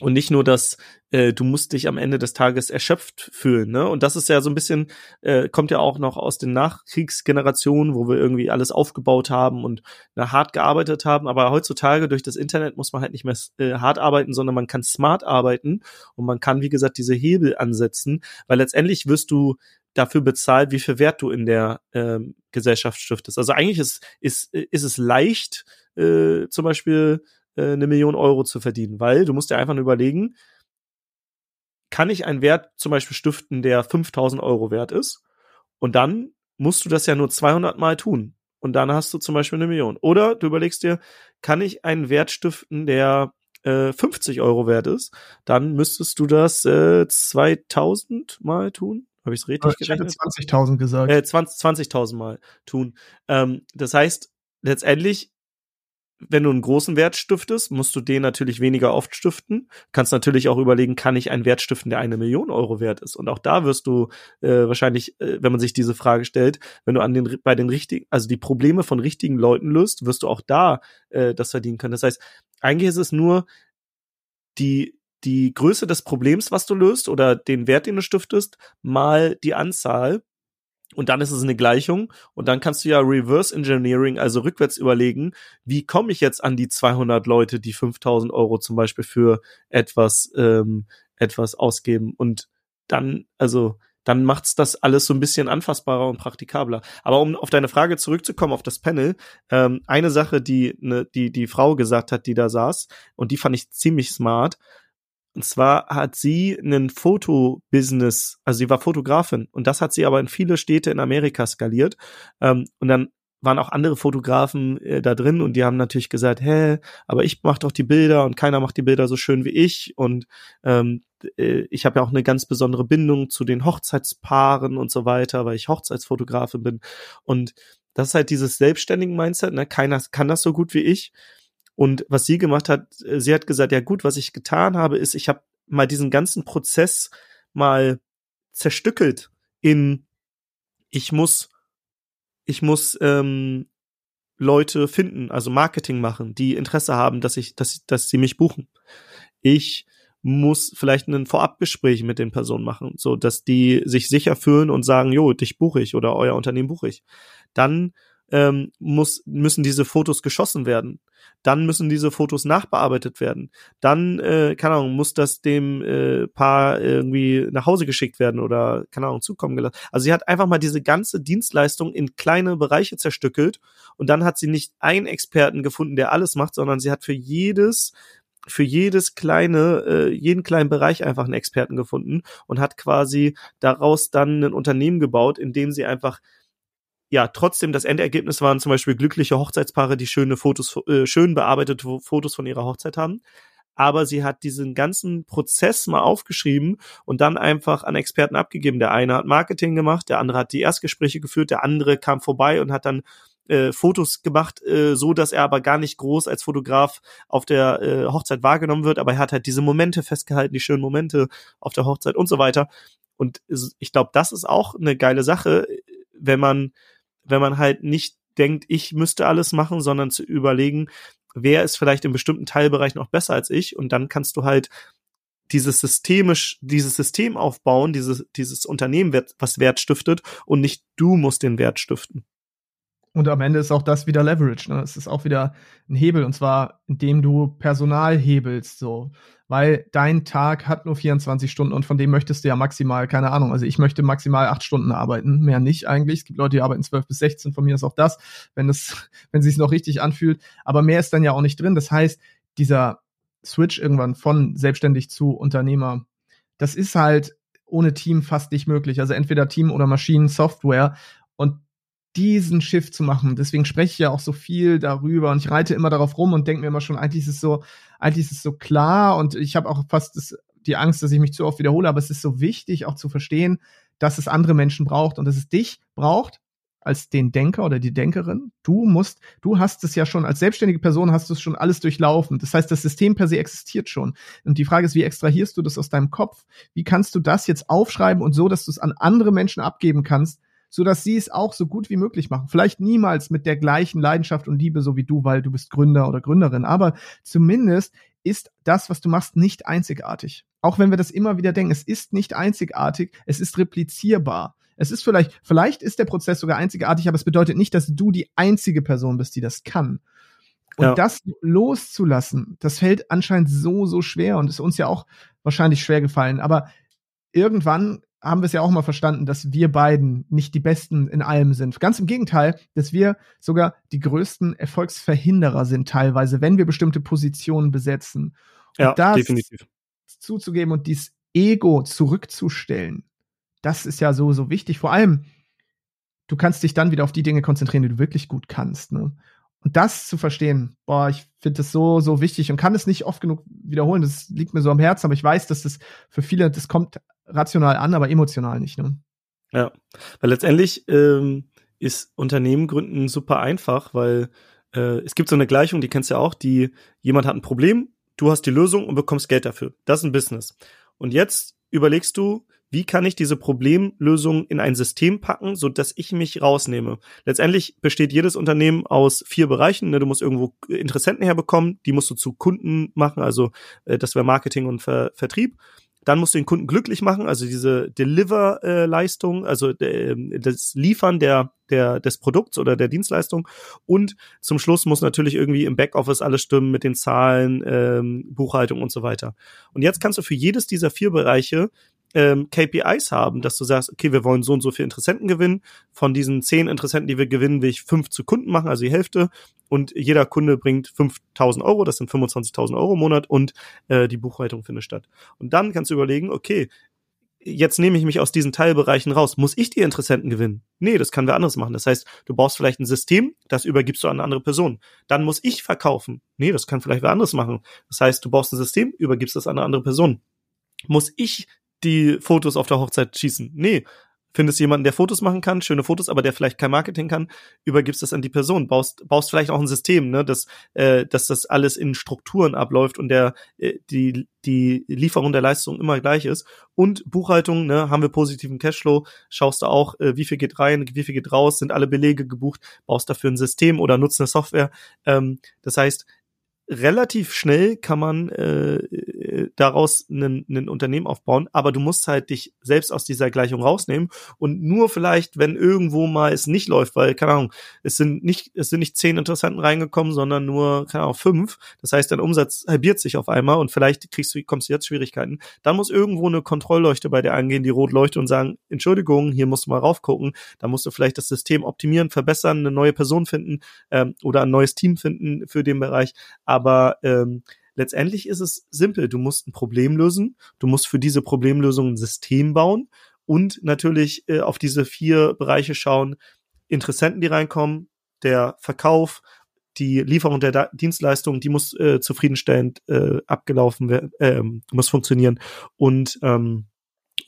und nicht nur, dass äh, du musst dich am Ende des Tages erschöpft fühlen, ne? Und das ist ja so ein bisschen, äh, kommt ja auch noch aus den Nachkriegsgenerationen, wo wir irgendwie alles aufgebaut haben und na, hart gearbeitet haben. Aber heutzutage durch das Internet muss man halt nicht mehr äh, hart arbeiten, sondern man kann smart arbeiten und man kann, wie gesagt, diese Hebel ansetzen, weil letztendlich wirst du dafür bezahlt, wie viel Wert du in der ähm, Gesellschaft stiftest. Also eigentlich ist, ist, ist es leicht, äh, zum Beispiel äh, eine Million Euro zu verdienen, weil du musst dir einfach nur überlegen, kann ich einen Wert zum Beispiel stiften, der 5000 Euro wert ist? Und dann musst du das ja nur 200 Mal tun. Und dann hast du zum Beispiel eine Million. Oder du überlegst dir, kann ich einen Wert stiften, der äh, 50 Euro wert ist? Dann müsstest du das äh, 2000 Mal tun. Habe ich es richtig ich gerechnet? Ich hätte 20.000 gesagt. Äh, 20.000 20 Mal tun. Ähm, das heißt, letztendlich wenn du einen großen Wert stiftest, musst du den natürlich weniger oft stiften. Kannst natürlich auch überlegen, kann ich einen Wert stiften, der eine Million Euro wert ist? Und auch da wirst du äh, wahrscheinlich, äh, wenn man sich diese Frage stellt, wenn du an den bei den richtigen, also die Probleme von richtigen Leuten löst, wirst du auch da äh, das verdienen können. Das heißt, eigentlich ist es nur die die Größe des Problems, was du löst, oder den Wert, den du stiftest, mal die Anzahl und dann ist es eine Gleichung. Und dann kannst du ja Reverse Engineering, also rückwärts überlegen, wie komme ich jetzt an die 200 Leute, die 5000 Euro zum Beispiel für etwas, ähm, etwas ausgeben. Und dann, also dann macht's das alles so ein bisschen anfassbarer und praktikabler. Aber um auf deine Frage zurückzukommen, auf das Panel, ähm, eine Sache, die ne, die die Frau gesagt hat, die da saß, und die fand ich ziemlich smart, und zwar hat sie einen Fotobusiness, also sie war Fotografin und das hat sie aber in viele Städte in Amerika skaliert. Ähm, und dann waren auch andere Fotografen äh, da drin und die haben natürlich gesagt, hä, aber ich mach doch die Bilder und keiner macht die Bilder so schön wie ich und ähm, äh, ich habe ja auch eine ganz besondere Bindung zu den Hochzeitspaaren und so weiter, weil ich Hochzeitsfotografin bin und das ist halt dieses selbstständigen Mindset, ne? Keiner kann das so gut wie ich. Und was sie gemacht hat, äh, sie hat gesagt, ja gut, was ich getan habe, ist, ich habe mal diesen ganzen Prozess mal zerstückelt in ich muss ich muss ähm, Leute finden, also Marketing machen, die Interesse haben, dass ich, dass, dass sie mich buchen. Ich muss vielleicht ein Vorabgespräch mit den Personen machen, so dass die sich sicher fühlen und sagen, jo, dich buche ich oder euer Unternehmen buche ich. Dann ähm, muss, müssen diese Fotos geschossen werden. Dann müssen diese Fotos nachbearbeitet werden. Dann, äh, keine Ahnung, muss das dem äh, Paar irgendwie nach Hause geschickt werden oder, keine Ahnung, zukommen gelassen. Also sie hat einfach mal diese ganze Dienstleistung in kleine Bereiche zerstückelt und dann hat sie nicht einen Experten gefunden, der alles macht, sondern sie hat für jedes für jedes kleine, äh, jeden kleinen Bereich einfach einen Experten gefunden und hat quasi daraus dann ein Unternehmen gebaut, in dem sie einfach ja, trotzdem das Endergebnis waren zum Beispiel glückliche Hochzeitspaare, die schöne Fotos, äh, schön bearbeitete Fotos von ihrer Hochzeit haben. Aber sie hat diesen ganzen Prozess mal aufgeschrieben und dann einfach an Experten abgegeben. Der eine hat Marketing gemacht, der andere hat die Erstgespräche geführt, der andere kam vorbei und hat dann äh, Fotos gemacht, äh, so dass er aber gar nicht groß als Fotograf auf der äh, Hochzeit wahrgenommen wird, aber er hat halt diese Momente festgehalten, die schönen Momente auf der Hochzeit und so weiter. Und ich glaube, das ist auch eine geile Sache, wenn man wenn man halt nicht denkt, ich müsste alles machen, sondern zu überlegen, wer ist vielleicht in bestimmten Teilbereichen noch besser als ich und dann kannst du halt dieses systemisch, dieses System aufbauen, dieses, dieses Unternehmen, was Wert stiftet und nicht du musst den Wert stiften. Und am Ende ist auch das wieder Leverage. Ne? Es ist auch wieder ein Hebel und zwar, indem du Personal hebelst, so. Weil dein Tag hat nur 24 Stunden und von dem möchtest du ja maximal, keine Ahnung, also ich möchte maximal acht Stunden arbeiten, mehr nicht eigentlich. Es gibt Leute, die arbeiten 12 bis 16, von mir ist auch das, wenn es, wenn es sich noch richtig anfühlt. Aber mehr ist dann ja auch nicht drin. Das heißt, dieser Switch irgendwann von selbstständig zu Unternehmer, das ist halt ohne Team fast nicht möglich. Also entweder Team oder Maschinen, Software. Und diesen Shift zu machen. Deswegen spreche ich ja auch so viel darüber und ich reite immer darauf rum und denke mir immer schon, eigentlich ist es so, eigentlich ist es so klar und ich habe auch fast das, die Angst, dass ich mich zu oft wiederhole, aber es ist so wichtig auch zu verstehen, dass es andere Menschen braucht und dass es dich braucht als den Denker oder die Denkerin. Du musst, du hast es ja schon als selbstständige Person hast du es schon alles durchlaufen. Das heißt, das System per se existiert schon. Und die Frage ist, wie extrahierst du das aus deinem Kopf? Wie kannst du das jetzt aufschreiben und so, dass du es an andere Menschen abgeben kannst, so dass sie es auch so gut wie möglich machen. Vielleicht niemals mit der gleichen Leidenschaft und Liebe, so wie du, weil du bist Gründer oder Gründerin, aber zumindest ist das, was du machst, nicht einzigartig. Auch wenn wir das immer wieder denken, es ist nicht einzigartig, es ist replizierbar. Es ist vielleicht, vielleicht ist der Prozess sogar einzigartig, aber es bedeutet nicht, dass du die einzige Person bist, die das kann. Und ja. das loszulassen, das fällt anscheinend so, so schwer und ist uns ja auch wahrscheinlich schwer gefallen. Aber irgendwann haben wir es ja auch mal verstanden, dass wir beiden nicht die Besten in allem sind. Ganz im Gegenteil, dass wir sogar die größten Erfolgsverhinderer sind teilweise, wenn wir bestimmte Positionen besetzen. Und ja, das definitiv. zuzugeben und dieses Ego zurückzustellen, das ist ja so, so wichtig. Vor allem, du kannst dich dann wieder auf die Dinge konzentrieren, die du wirklich gut kannst. Ne? Und das zu verstehen, boah, ich finde das so, so wichtig und kann es nicht oft genug wiederholen. Das liegt mir so am Herzen, aber ich weiß, dass das für viele, das kommt rational an, aber emotional nicht. Ne? Ja, weil letztendlich ähm, ist Unternehmen gründen super einfach, weil äh, es gibt so eine Gleichung, die kennst du ja auch, die jemand hat ein Problem, du hast die Lösung und bekommst Geld dafür. Das ist ein Business. Und jetzt überlegst du, wie kann ich diese Problemlösung in ein System packen, so dass ich mich rausnehme. Letztendlich besteht jedes Unternehmen aus vier Bereichen. Ne? Du musst irgendwo Interessenten herbekommen, die musst du zu Kunden machen, also äh, das wäre Marketing und Ver Vertrieb. Dann musst du den Kunden glücklich machen, also diese Deliver-Leistung, also äh, das Liefern der, der, des Produkts oder der Dienstleistung. Und zum Schluss muss natürlich irgendwie im Backoffice alles stimmen mit den Zahlen, ähm, Buchhaltung und so weiter. Und jetzt kannst du für jedes dieser vier Bereiche ähm, KPIs haben, dass du sagst, okay, wir wollen so und so viele Interessenten gewinnen. Von diesen zehn Interessenten, die wir gewinnen, will ich fünf zu Kunden machen, also die Hälfte. Und jeder Kunde bringt 5.000 Euro, das sind 25.000 Euro im Monat und äh, die Buchhaltung findet statt. Und dann kannst du überlegen, okay, jetzt nehme ich mich aus diesen Teilbereichen raus. Muss ich die Interessenten gewinnen? Nee, das kann wer anderes machen. Das heißt, du brauchst vielleicht ein System, das übergibst du an eine andere Person. Dann muss ich verkaufen. Nee, das kann vielleicht wer anderes machen. Das heißt, du brauchst ein System, übergibst das an eine andere Person. Muss ich die Fotos auf der Hochzeit schießen. Nee, findest jemanden, der Fotos machen kann, schöne Fotos, aber der vielleicht kein Marketing kann, übergibst das an die Person, baust, baust vielleicht auch ein System, ne, dass, äh, dass das alles in Strukturen abläuft und der, äh, die, die Lieferung der Leistung immer gleich ist. Und Buchhaltung, ne, haben wir positiven Cashflow, schaust du auch, äh, wie viel geht rein, wie viel geht raus, sind alle Belege gebucht, baust dafür ein System oder nutzt eine Software. Ähm, das heißt, relativ schnell kann man äh, daraus ein Unternehmen aufbauen, aber du musst halt dich selbst aus dieser Gleichung rausnehmen und nur vielleicht, wenn irgendwo mal es nicht läuft, weil, keine Ahnung, es sind nicht, es sind nicht zehn Interessanten reingekommen, sondern nur, keine Ahnung, fünf. Das heißt, dein Umsatz halbiert sich auf einmal und vielleicht kriegst du, kommst du jetzt Schwierigkeiten. Dann muss irgendwo eine Kontrollleuchte bei dir angehen, die rot leuchtet und sagen, Entschuldigung, hier musst du mal raufgucken. Da musst du vielleicht das System optimieren, verbessern, eine neue Person finden ähm, oder ein neues Team finden für den Bereich. Aber aber ähm, letztendlich ist es simpel. Du musst ein Problem lösen, du musst für diese Problemlösung ein System bauen und natürlich äh, auf diese vier Bereiche schauen, Interessenten, die reinkommen, der Verkauf, die Lieferung der da Dienstleistung, die muss äh, zufriedenstellend äh, abgelaufen werden, äh, muss funktionieren. Und ähm,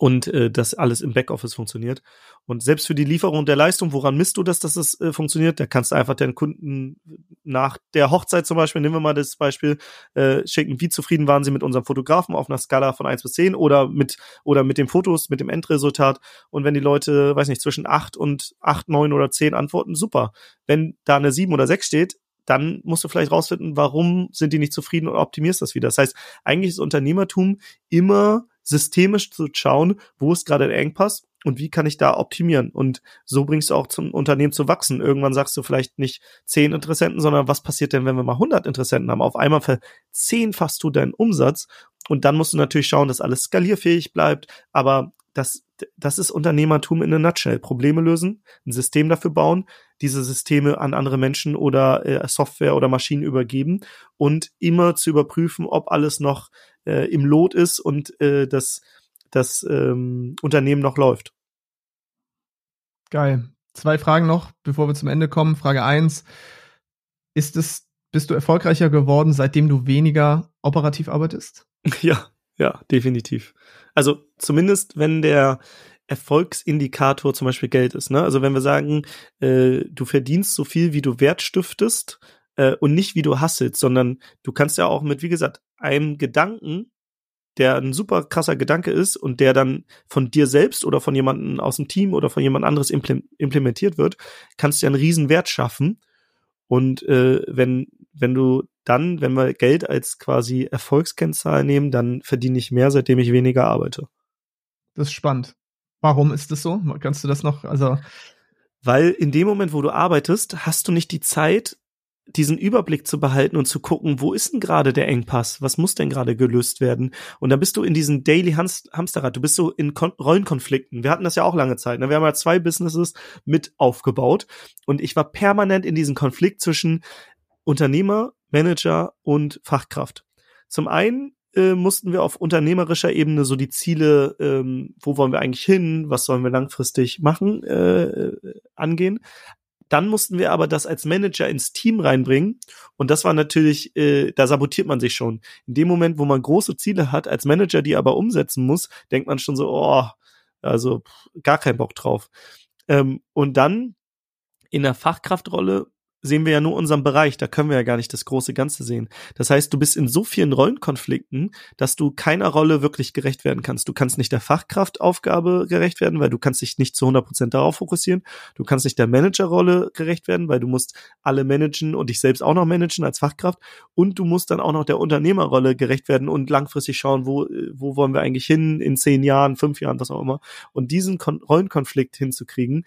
und äh, das alles im Backoffice funktioniert. Und selbst für die Lieferung der Leistung, woran misst du das, dass es äh, funktioniert? Da kannst du einfach den Kunden nach der Hochzeit zum Beispiel, nehmen wir mal das Beispiel, äh, schicken, wie zufrieden waren sie mit unserem Fotografen auf einer Skala von eins bis zehn oder mit oder mit den Fotos, mit dem Endresultat. Und wenn die Leute, weiß nicht, zwischen acht und acht, neun oder zehn antworten, super. Wenn da eine sieben oder sechs steht, dann musst du vielleicht rausfinden, warum sind die nicht zufrieden und optimierst das wieder. Das heißt, eigentlich ist Unternehmertum immer systemisch zu schauen, wo ist gerade der Engpass und wie kann ich da optimieren? Und so bringst du auch zum Unternehmen zu wachsen. Irgendwann sagst du vielleicht nicht zehn Interessenten, sondern was passiert denn, wenn wir mal 100 Interessenten haben? Auf einmal verzehnfachst du deinen Umsatz und dann musst du natürlich schauen, dass alles skalierfähig bleibt. Aber das, das ist Unternehmertum in a nutshell. Probleme lösen, ein System dafür bauen, diese Systeme an andere Menschen oder äh, Software oder Maschinen übergeben und immer zu überprüfen, ob alles noch äh, im Lot ist und äh, das, das ähm, Unternehmen noch läuft. Geil. Zwei Fragen noch, bevor wir zum Ende kommen. Frage eins: Ist es, bist du erfolgreicher geworden, seitdem du weniger operativ arbeitest? Ja, ja, definitiv. Also zumindest, wenn der Erfolgsindikator zum Beispiel Geld ist. Ne? Also wenn wir sagen, äh, du verdienst so viel, wie du Wert stiftest äh, und nicht wie du hasselst, sondern du kannst ja auch mit, wie gesagt, einem Gedanken der ein super krasser Gedanke ist und der dann von dir selbst oder von jemandem aus dem Team oder von jemand anderes implementiert wird, kannst du ja einen riesen Wert schaffen. Und äh, wenn, wenn du dann, wenn wir Geld als quasi Erfolgskennzahl nehmen, dann verdiene ich mehr, seitdem ich weniger arbeite. Das ist spannend. Warum ist das so? Kannst du das noch, also. Weil in dem Moment, wo du arbeitest, hast du nicht die Zeit, diesen Überblick zu behalten und zu gucken, wo ist denn gerade der Engpass? Was muss denn gerade gelöst werden? Und dann bist du in diesem Daily Hamsterrad. Du bist so in Kon Rollenkonflikten. Wir hatten das ja auch lange Zeit. Ne? Wir haben ja zwei Businesses mit aufgebaut und ich war permanent in diesem Konflikt zwischen Unternehmer, Manager und Fachkraft. Zum einen äh, mussten wir auf unternehmerischer Ebene so die Ziele, ähm, wo wollen wir eigentlich hin, was sollen wir langfristig machen, äh, angehen. Dann mussten wir aber das als Manager ins Team reinbringen. Und das war natürlich, äh, da sabotiert man sich schon. In dem Moment, wo man große Ziele hat, als Manager, die aber umsetzen muss, denkt man schon so, oh, also gar kein Bock drauf. Ähm, und dann in der Fachkraftrolle sehen wir ja nur unseren Bereich, da können wir ja gar nicht das große Ganze sehen. Das heißt, du bist in so vielen Rollenkonflikten, dass du keiner Rolle wirklich gerecht werden kannst. Du kannst nicht der Fachkraftaufgabe gerecht werden, weil du kannst dich nicht zu 100 Prozent darauf fokussieren. Du kannst nicht der Managerrolle gerecht werden, weil du musst alle managen und dich selbst auch noch managen als Fachkraft. Und du musst dann auch noch der Unternehmerrolle gerecht werden und langfristig schauen, wo, wo wollen wir eigentlich hin in zehn Jahren, fünf Jahren, was auch immer. Und diesen Kon Rollenkonflikt hinzukriegen,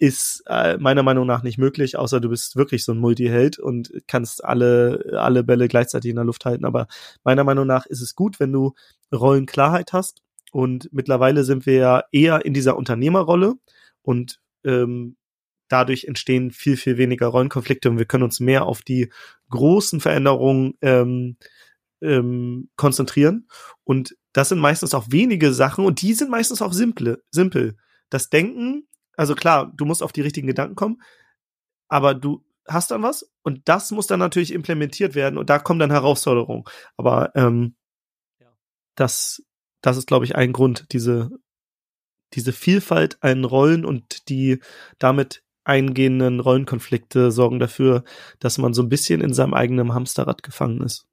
ist äh, meiner Meinung nach nicht möglich, außer du bist wirklich so ein Multiheld und kannst alle, alle Bälle gleichzeitig in der Luft halten. Aber meiner Meinung nach ist es gut, wenn du Rollenklarheit hast. Und mittlerweile sind wir ja eher in dieser Unternehmerrolle und ähm, dadurch entstehen viel, viel weniger Rollenkonflikte und wir können uns mehr auf die großen Veränderungen ähm, ähm, konzentrieren. Und das sind meistens auch wenige Sachen und die sind meistens auch simple, simpel. Das Denken also klar, du musst auf die richtigen Gedanken kommen, aber du hast dann was und das muss dann natürlich implementiert werden und da kommen dann Herausforderungen. Aber ähm, das, das ist, glaube ich, ein Grund, diese, diese Vielfalt an Rollen und die damit eingehenden Rollenkonflikte sorgen dafür, dass man so ein bisschen in seinem eigenen Hamsterrad gefangen ist.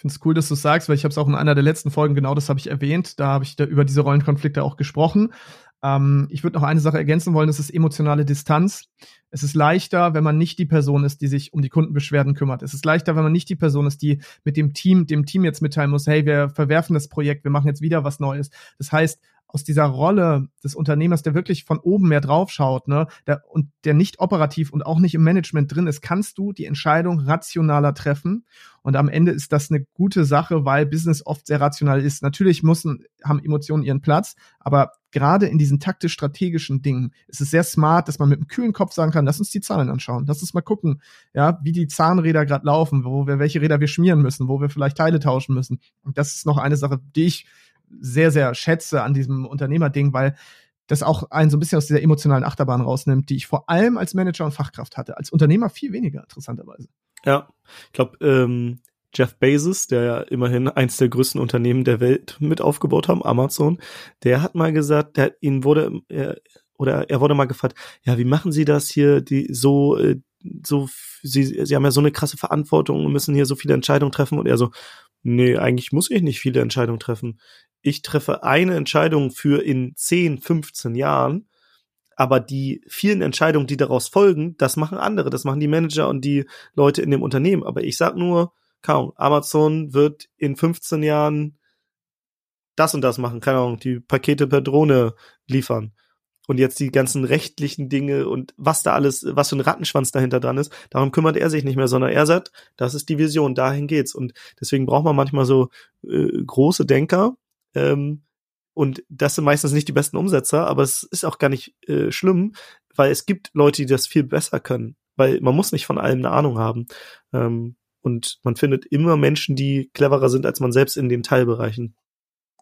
Finde es cool, dass du sagst, weil ich habe es auch in einer der letzten Folgen genau das habe ich erwähnt. Da habe ich da über diese Rollenkonflikte auch gesprochen. Ähm, ich würde noch eine Sache ergänzen wollen, das ist emotionale Distanz. Es ist leichter, wenn man nicht die Person ist, die sich um die Kundenbeschwerden kümmert. Es ist leichter, wenn man nicht die Person ist, die mit dem Team, dem Team jetzt mitteilen muss, hey, wir verwerfen das Projekt, wir machen jetzt wieder was Neues. Das heißt, aus dieser Rolle des Unternehmers, der wirklich von oben mehr draufschaut, ne, der, und der nicht operativ und auch nicht im Management drin ist, kannst du die Entscheidung rationaler treffen. Und am Ende ist das eine gute Sache, weil Business oft sehr rational ist. Natürlich müssen, haben Emotionen ihren Platz, aber gerade in diesen taktisch-strategischen Dingen ist es sehr smart, dass man mit einem kühlen Kopf sagen kann, lass uns die Zahlen anschauen, lass uns mal gucken, ja, wie die Zahnräder gerade laufen, wo wir, welche Räder wir schmieren müssen, wo wir vielleicht Teile tauschen müssen. Und das ist noch eine Sache, die ich sehr, sehr schätze an diesem Unternehmerding, weil das auch einen so ein bisschen aus dieser emotionalen Achterbahn rausnimmt, die ich vor allem als Manager und Fachkraft hatte. Als Unternehmer viel weniger, interessanterweise. Ja, ich glaube, ähm, Jeff Bezos, der ja immerhin eins der größten Unternehmen der Welt mit aufgebaut haben, Amazon, der hat mal gesagt, der ihn wurde er, oder er wurde mal gefragt, ja, wie machen Sie das hier, die so äh, so Sie Sie haben ja so eine krasse Verantwortung und müssen hier so viele Entscheidungen treffen und er so, nee, eigentlich muss ich nicht viele Entscheidungen treffen. Ich treffe eine Entscheidung für in 10, 15 Jahren aber die vielen Entscheidungen, die daraus folgen, das machen andere, das machen die Manager und die Leute in dem Unternehmen. Aber ich sag nur, kaum, Amazon wird in 15 Jahren das und das machen, keine Ahnung, die Pakete per Drohne liefern. Und jetzt die ganzen rechtlichen Dinge und was da alles, was für ein Rattenschwanz dahinter dran ist, darum kümmert er sich nicht mehr, sondern er sagt, das ist die Vision, dahin geht's. Und deswegen braucht man manchmal so äh, große Denker, ähm, und das sind meistens nicht die besten Umsetzer, aber es ist auch gar nicht äh, schlimm, weil es gibt Leute, die das viel besser können. Weil man muss nicht von allem eine Ahnung haben. Ähm, und man findet immer Menschen, die cleverer sind als man selbst in den Teilbereichen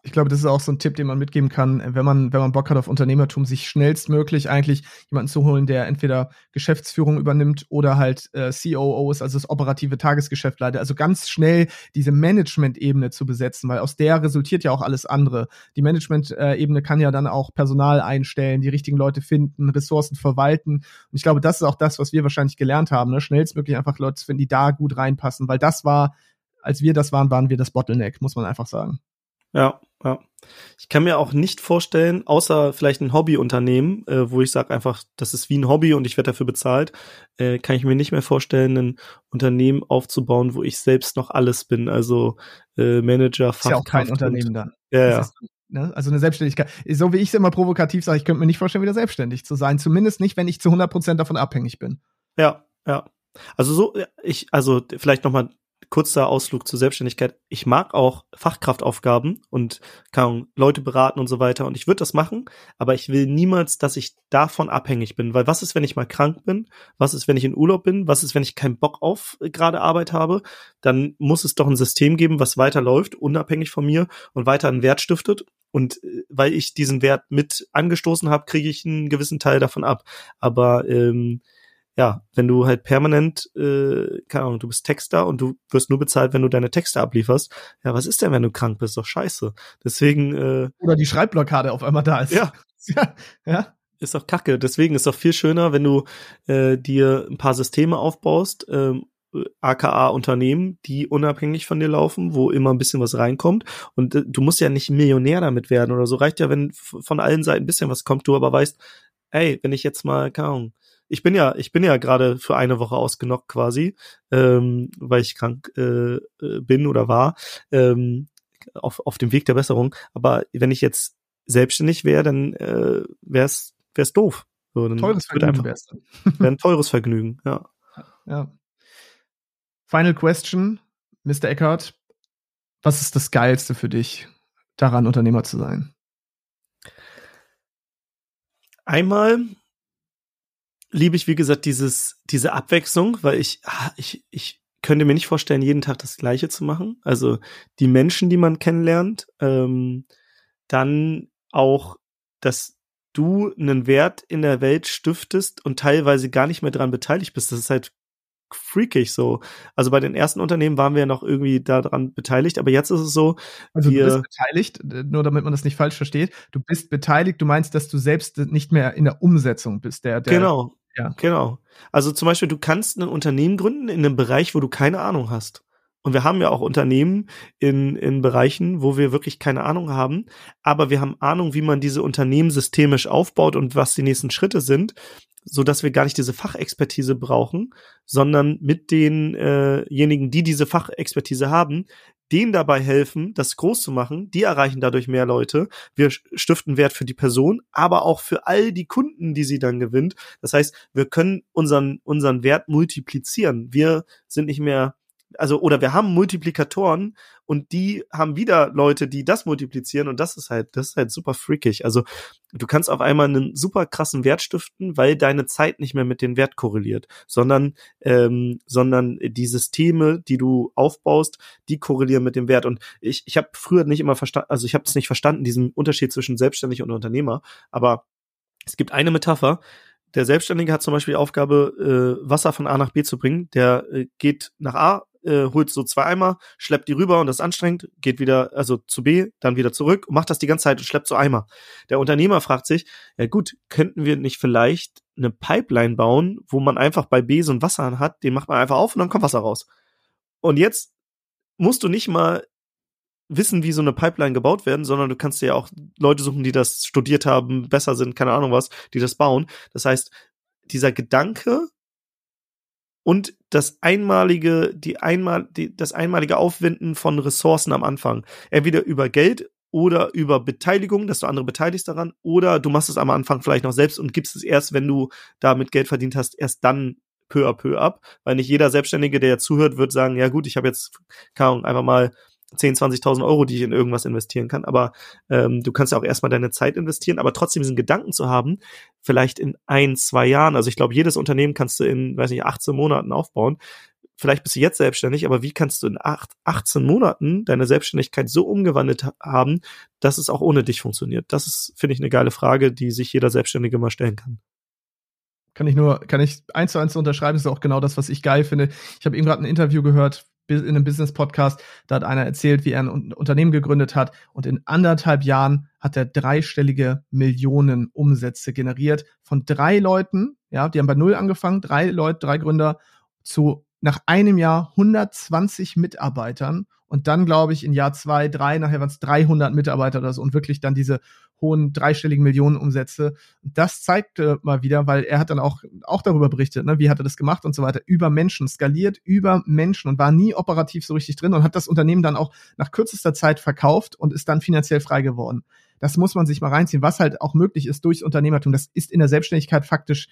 ich glaube, das ist auch so ein Tipp, den man mitgeben kann, wenn man, wenn man Bock hat auf Unternehmertum, sich schnellstmöglich eigentlich jemanden zu holen, der entweder Geschäftsführung übernimmt oder halt äh, COO ist, also das operative Tagesgeschäft leitet. Also ganz schnell diese Management-Ebene zu besetzen, weil aus der resultiert ja auch alles andere. Die Management-Ebene kann ja dann auch Personal einstellen, die richtigen Leute finden, Ressourcen verwalten. Und ich glaube, das ist auch das, was wir wahrscheinlich gelernt haben, ne? schnellstmöglich einfach Leute zu finden, die da gut reinpassen, weil das war, als wir das waren, waren wir das Bottleneck, muss man einfach sagen. Ja, ja. Ich kann mir auch nicht vorstellen, außer vielleicht ein Hobbyunternehmen, äh, wo ich sage einfach, das ist wie ein Hobby und ich werde dafür bezahlt, äh, kann ich mir nicht mehr vorstellen, ein Unternehmen aufzubauen, wo ich selbst noch alles bin, also äh, Manager, Fachkraft. Ist ja auch kein Unternehmen dann. Ja, ja. Ist, ne? Also eine Selbstständigkeit. So wie ich es immer provokativ sage, ich könnte mir nicht vorstellen, wieder selbstständig zu sein. Zumindest nicht, wenn ich zu 100 Prozent davon abhängig bin. Ja, ja. Also so, ich, also vielleicht nochmal kurzer Ausflug zur Selbstständigkeit. Ich mag auch Fachkraftaufgaben und kann Leute beraten und so weiter. Und ich würde das machen, aber ich will niemals, dass ich davon abhängig bin. Weil was ist, wenn ich mal krank bin? Was ist, wenn ich in Urlaub bin? Was ist, wenn ich keinen Bock auf äh, gerade Arbeit habe? Dann muss es doch ein System geben, was weiterläuft, unabhängig von mir und weiter einen Wert stiftet. Und äh, weil ich diesen Wert mit angestoßen habe, kriege ich einen gewissen Teil davon ab. Aber ähm, ja, wenn du halt permanent, äh, keine Ahnung, du bist Texter und du wirst nur bezahlt, wenn du deine Texte ablieferst, ja, was ist denn, wenn du krank bist? Doch scheiße. Deswegen. Äh, Oder die Schreibblockade auf einmal da ist. Ja. ja. ja. Ist doch kacke. Deswegen ist doch viel schöner, wenn du äh, dir ein paar Systeme aufbaust, ähm, aka Unternehmen, die unabhängig von dir laufen, wo immer ein bisschen was reinkommt. Und äh, du musst ja nicht Millionär damit werden oder so. Reicht ja, wenn von allen Seiten ein bisschen was kommt, du aber weißt, ey, wenn ich jetzt mal, keine Ahnung, ich bin ja, ich bin ja gerade für eine Woche ausgenockt quasi, ähm, weil ich krank äh, äh, bin oder war, ähm, auf, auf dem Weg der Besserung. Aber wenn ich jetzt selbstständig wäre, dann äh, wäre es wär's doof. So, dann teures Vergnügen wäre wär ein teures Vergnügen, ja. Ja. Final question, Mr. Eckert. Was ist das Geilste für dich, daran Unternehmer zu sein? Einmal liebe ich, wie gesagt, dieses, diese Abwechslung, weil ich, ah, ich, ich könnte mir nicht vorstellen, jeden Tag das Gleiche zu machen. Also die Menschen, die man kennenlernt, ähm, dann auch, dass du einen Wert in der Welt stiftest und teilweise gar nicht mehr dran beteiligt bist. Das ist halt freakig so. Also bei den ersten Unternehmen waren wir ja noch irgendwie daran beteiligt, aber jetzt ist es so. Also du bist beteiligt, nur damit man das nicht falsch versteht. Du bist beteiligt, du meinst, dass du selbst nicht mehr in der Umsetzung bist. Der, der genau, ja. Genau. Also zum Beispiel, du kannst ein Unternehmen gründen in einem Bereich, wo du keine Ahnung hast. Und wir haben ja auch Unternehmen in, in Bereichen, wo wir wirklich keine Ahnung haben, aber wir haben Ahnung, wie man diese Unternehmen systemisch aufbaut und was die nächsten Schritte sind, so dass wir gar nicht diese Fachexpertise brauchen, sondern mit denjenigen, äh die diese Fachexpertise haben, denen dabei helfen, das groß zu machen. Die erreichen dadurch mehr Leute. Wir stiften Wert für die Person, aber auch für all die Kunden, die sie dann gewinnt. Das heißt, wir können unseren, unseren Wert multiplizieren. Wir sind nicht mehr also oder wir haben Multiplikatoren und die haben wieder Leute, die das multiplizieren und das ist halt, das ist halt super freakig. Also du kannst auf einmal einen super krassen Wert stiften, weil deine Zeit nicht mehr mit dem Wert korreliert, sondern ähm, sondern die Systeme, die du aufbaust, die korrelieren mit dem Wert. Und ich ich habe früher nicht immer verstanden, also ich habe es nicht verstanden, diesen Unterschied zwischen selbstständig und Unternehmer. Aber es gibt eine Metapher, der Selbstständige hat zum Beispiel die Aufgabe, äh, Wasser von A nach B zu bringen. Der äh, geht nach A, äh, holt so zwei Eimer, schleppt die rüber und das ist anstrengend, geht wieder, also zu B, dann wieder zurück und macht das die ganze Zeit und schleppt so Eimer. Der Unternehmer fragt sich, ja gut, könnten wir nicht vielleicht eine Pipeline bauen, wo man einfach bei B so ein Wasser hat, den macht man einfach auf und dann kommt Wasser raus. Und jetzt musst du nicht mal wissen, wie so eine Pipeline gebaut werden, sondern du kannst dir ja auch Leute suchen, die das studiert haben, besser sind, keine Ahnung was, die das bauen. Das heißt, dieser Gedanke, und das einmalige, die einmal, die, das einmalige Aufwenden von Ressourcen am Anfang. Entweder über Geld oder über Beteiligung, dass du andere beteiligst daran, oder du machst es am Anfang vielleicht noch selbst und gibst es erst, wenn du damit Geld verdient hast, erst dann peu à peu ab, weil nicht jeder Selbstständige, der zuhört, wird sagen, ja gut, ich habe jetzt, keine Ahnung, einfach mal 10, 20.000 Euro, die ich in irgendwas investieren kann. Aber ähm, du kannst ja auch erstmal deine Zeit investieren, aber trotzdem diesen Gedanken zu haben, vielleicht in ein, zwei Jahren, also ich glaube, jedes Unternehmen kannst du in, weiß nicht, 18 Monaten aufbauen. Vielleicht bist du jetzt selbstständig, aber wie kannst du in acht, 18 Monaten deine Selbstständigkeit so umgewandelt haben, dass es auch ohne dich funktioniert? Das ist, finde ich, eine geile Frage, die sich jeder Selbstständige mal stellen kann kann ich nur, kann ich eins zu eins unterschreiben, das ist auch genau das, was ich geil finde. Ich habe eben gerade ein Interview gehört in einem Business-Podcast, da hat einer erzählt, wie er ein Unternehmen gegründet hat und in anderthalb Jahren hat er dreistellige Millionen Umsätze generiert von drei Leuten, ja, die haben bei null angefangen, drei Leute, drei Gründer zu nach einem Jahr 120 Mitarbeitern und dann, glaube ich, in Jahr zwei, drei, nachher waren es 300 Mitarbeiter oder so und wirklich dann diese hohen dreistelligen Millionenumsätze. Das zeigte mal wieder, weil er hat dann auch, auch darüber berichtet, ne, wie hat er das gemacht und so weiter, über Menschen, skaliert über Menschen und war nie operativ so richtig drin und hat das Unternehmen dann auch nach kürzester Zeit verkauft und ist dann finanziell frei geworden. Das muss man sich mal reinziehen, was halt auch möglich ist durchs Unternehmertum. Das ist in der Selbstständigkeit faktisch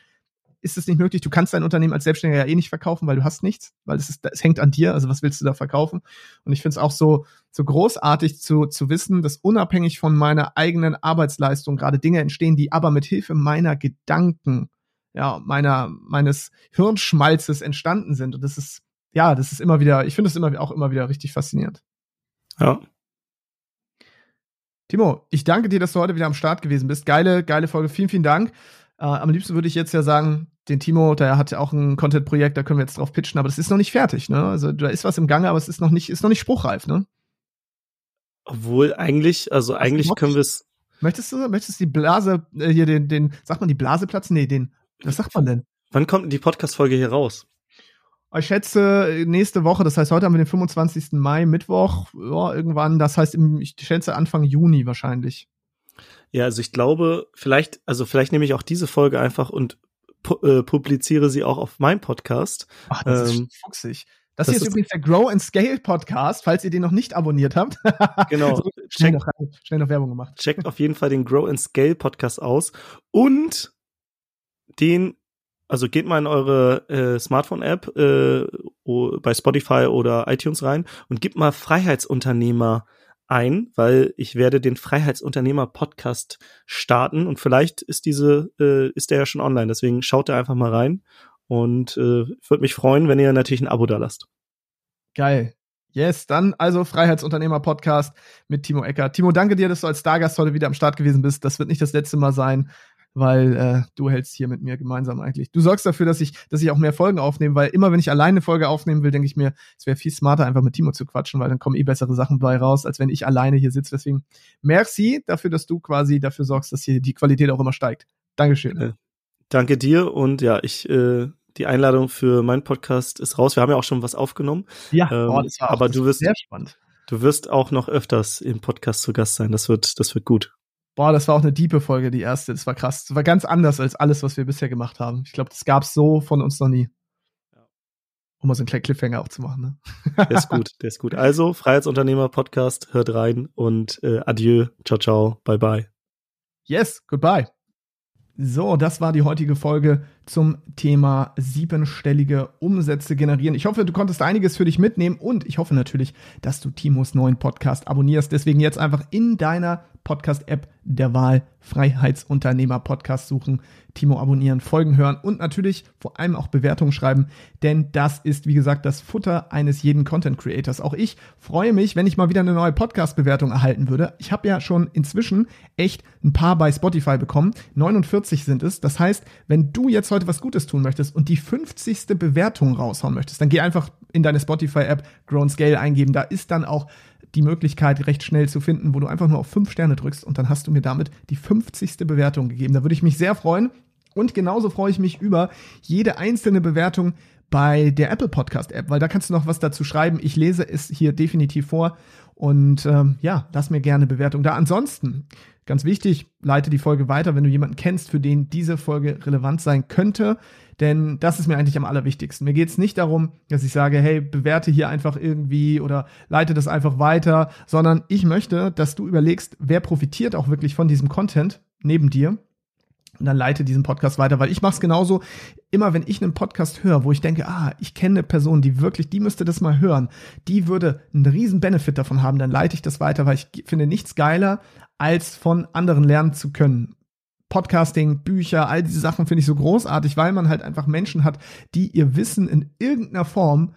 ist es nicht möglich. Du kannst dein Unternehmen als Selbstständiger ja eh nicht verkaufen, weil du hast nichts, weil es, ist, es hängt an dir. Also was willst du da verkaufen? Und ich finde es auch so, so großartig zu, zu wissen, dass unabhängig von meiner eigenen Arbeitsleistung gerade Dinge entstehen, die aber mit Hilfe meiner Gedanken, ja, meiner, meines Hirnschmalzes entstanden sind. Und das ist, ja, das ist immer wieder, ich finde es immer auch immer wieder richtig faszinierend. Ja. Timo, ich danke dir, dass du heute wieder am Start gewesen bist. Geile, geile Folge. Vielen, vielen Dank. Äh, am liebsten würde ich jetzt ja sagen, den Timo, der hat ja auch ein Content-Projekt, da können wir jetzt drauf pitchen, aber das ist noch nicht fertig, ne? Also da ist was im Gange, aber es ist noch nicht, ist noch nicht spruchreif, ne? Obwohl eigentlich, also Was eigentlich können wir es. Möchtest du, möchtest du die Blase, äh, hier den, den, sagt man die Blase platzen? Nee, den, was sagt man denn? Wann kommt die Podcast-Folge hier raus? Ich schätze nächste Woche, das heißt heute haben wir den 25. Mai, Mittwoch, ja, irgendwann, das heißt ich schätze Anfang Juni wahrscheinlich. Ja, also ich glaube, vielleicht, also vielleicht nehme ich auch diese Folge einfach und pu äh, publiziere sie auch auf meinem Podcast. Ach, das ähm, ist fuchsig. Das, das hier ist, übrigens der Grow and Scale Podcast, falls ihr den noch nicht abonniert habt. genau. so, schnell, noch, schnell noch Werbung gemacht. Checkt auf jeden Fall den Grow and Scale Podcast aus und den, also geht mal in eure äh, Smartphone-App äh, bei Spotify oder iTunes rein und gebt mal Freiheitsunternehmer ein, weil ich werde den Freiheitsunternehmer Podcast starten und vielleicht ist diese äh, ist der ja schon online, deswegen schaut da einfach mal rein und äh, würde mich freuen, wenn ihr natürlich ein Abo da lasst. Geil. Yes, dann also Freiheitsunternehmer Podcast mit Timo Ecker. Timo, danke dir, dass du als Stargast heute wieder am Start gewesen bist. Das wird nicht das letzte Mal sein weil äh, du hältst hier mit mir gemeinsam eigentlich. Du sorgst dafür, dass ich, dass ich auch mehr Folgen aufnehme, weil immer wenn ich alleine eine Folge aufnehmen will, denke ich mir, es wäre viel smarter, einfach mit Timo zu quatschen, weil dann kommen eh bessere Sachen bei raus, als wenn ich alleine hier sitze. Deswegen merci dafür, dass du quasi dafür sorgst, dass hier die Qualität auch immer steigt. Dankeschön. Äh, danke dir und ja, ich äh, die Einladung für meinen Podcast ist raus. Wir haben ja auch schon was aufgenommen. Ja, ähm, oh, das war aber du wirst sehr spannend. Du wirst auch noch öfters im Podcast zu Gast sein. Das wird, das wird gut. Boah, das war auch eine diepe Folge, die erste. Das war krass. Das war ganz anders als alles, was wir bisher gemacht haben. Ich glaube, das gab's so von uns noch nie. Um mal so einen kleinen Cliffhanger aufzumachen. Ne? Der ist gut, der ist gut. Also, Freiheitsunternehmer-Podcast, hört rein und äh, adieu, ciao, ciao, bye, bye. Yes, goodbye. So, das war die heutige Folge zum Thema siebenstellige Umsätze generieren. Ich hoffe, du konntest einiges für dich mitnehmen und ich hoffe natürlich, dass du Timos neuen Podcast abonnierst. Deswegen jetzt einfach in deiner Podcast-App der Wahl Freiheitsunternehmer Podcast suchen, Timo abonnieren, Folgen hören und natürlich vor allem auch Bewertungen schreiben, denn das ist, wie gesagt, das Futter eines jeden Content Creators. Auch ich freue mich, wenn ich mal wieder eine neue Podcast-Bewertung erhalten würde. Ich habe ja schon inzwischen echt ein paar bei Spotify bekommen. 49 sind es. Das heißt, wenn du jetzt heute was Gutes tun möchtest und die 50. Bewertung raushauen möchtest, dann geh einfach in deine Spotify-App Grown Scale eingeben. Da ist dann auch die Möglichkeit recht schnell zu finden, wo du einfach nur auf fünf Sterne drückst und dann hast du mir damit die 50. Bewertung gegeben. Da würde ich mich sehr freuen. Und genauso freue ich mich über jede einzelne Bewertung bei der Apple Podcast App, weil da kannst du noch was dazu schreiben. Ich lese es hier definitiv vor und ähm, ja, lass mir gerne Bewertung da. Ansonsten, ganz wichtig, leite die Folge weiter, wenn du jemanden kennst, für den diese Folge relevant sein könnte. Denn das ist mir eigentlich am allerwichtigsten. Mir geht es nicht darum, dass ich sage, hey, bewerte hier einfach irgendwie oder leite das einfach weiter, sondern ich möchte, dass du überlegst, wer profitiert auch wirklich von diesem Content neben dir und dann leite diesen Podcast weiter, weil ich mache es genauso. Immer wenn ich einen Podcast höre, wo ich denke, ah, ich kenne eine Person, die wirklich, die müsste das mal hören, die würde einen riesen Benefit davon haben, dann leite ich das weiter, weil ich finde nichts geiler, als von anderen lernen zu können. Podcasting, Bücher, all diese Sachen finde ich so großartig, weil man halt einfach Menschen hat, die ihr Wissen in irgendeiner Form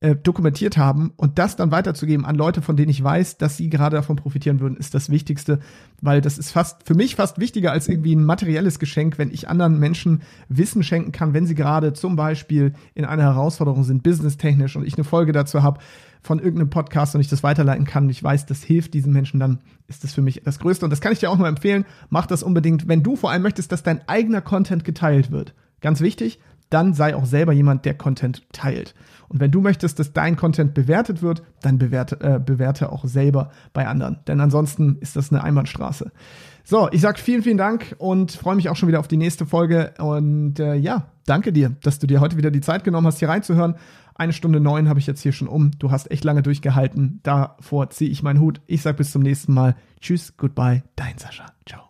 äh, dokumentiert haben und das dann weiterzugeben an Leute, von denen ich weiß, dass sie gerade davon profitieren würden, ist das Wichtigste, weil das ist fast für mich fast wichtiger als irgendwie ein materielles Geschenk, wenn ich anderen Menschen Wissen schenken kann, wenn sie gerade zum Beispiel in einer Herausforderung sind, businesstechnisch und ich eine Folge dazu habe von irgendeinem Podcast und ich das weiterleiten kann und ich weiß, das hilft diesen Menschen, dann ist das für mich das Größte und das kann ich dir auch nur empfehlen. Mach das unbedingt, wenn du vor allem möchtest, dass dein eigener Content geteilt wird. Ganz wichtig, dann sei auch selber jemand, der Content teilt. Und wenn du möchtest, dass dein Content bewertet wird, dann bewerte, äh, bewerte auch selber bei anderen. Denn ansonsten ist das eine Einbahnstraße. So, ich sag vielen, vielen Dank und freue mich auch schon wieder auf die nächste Folge. Und äh, ja, danke dir, dass du dir heute wieder die Zeit genommen hast, hier reinzuhören. Eine Stunde neun habe ich jetzt hier schon um. Du hast echt lange durchgehalten. Davor ziehe ich meinen Hut. Ich sag bis zum nächsten Mal. Tschüss, goodbye, dein Sascha. Ciao.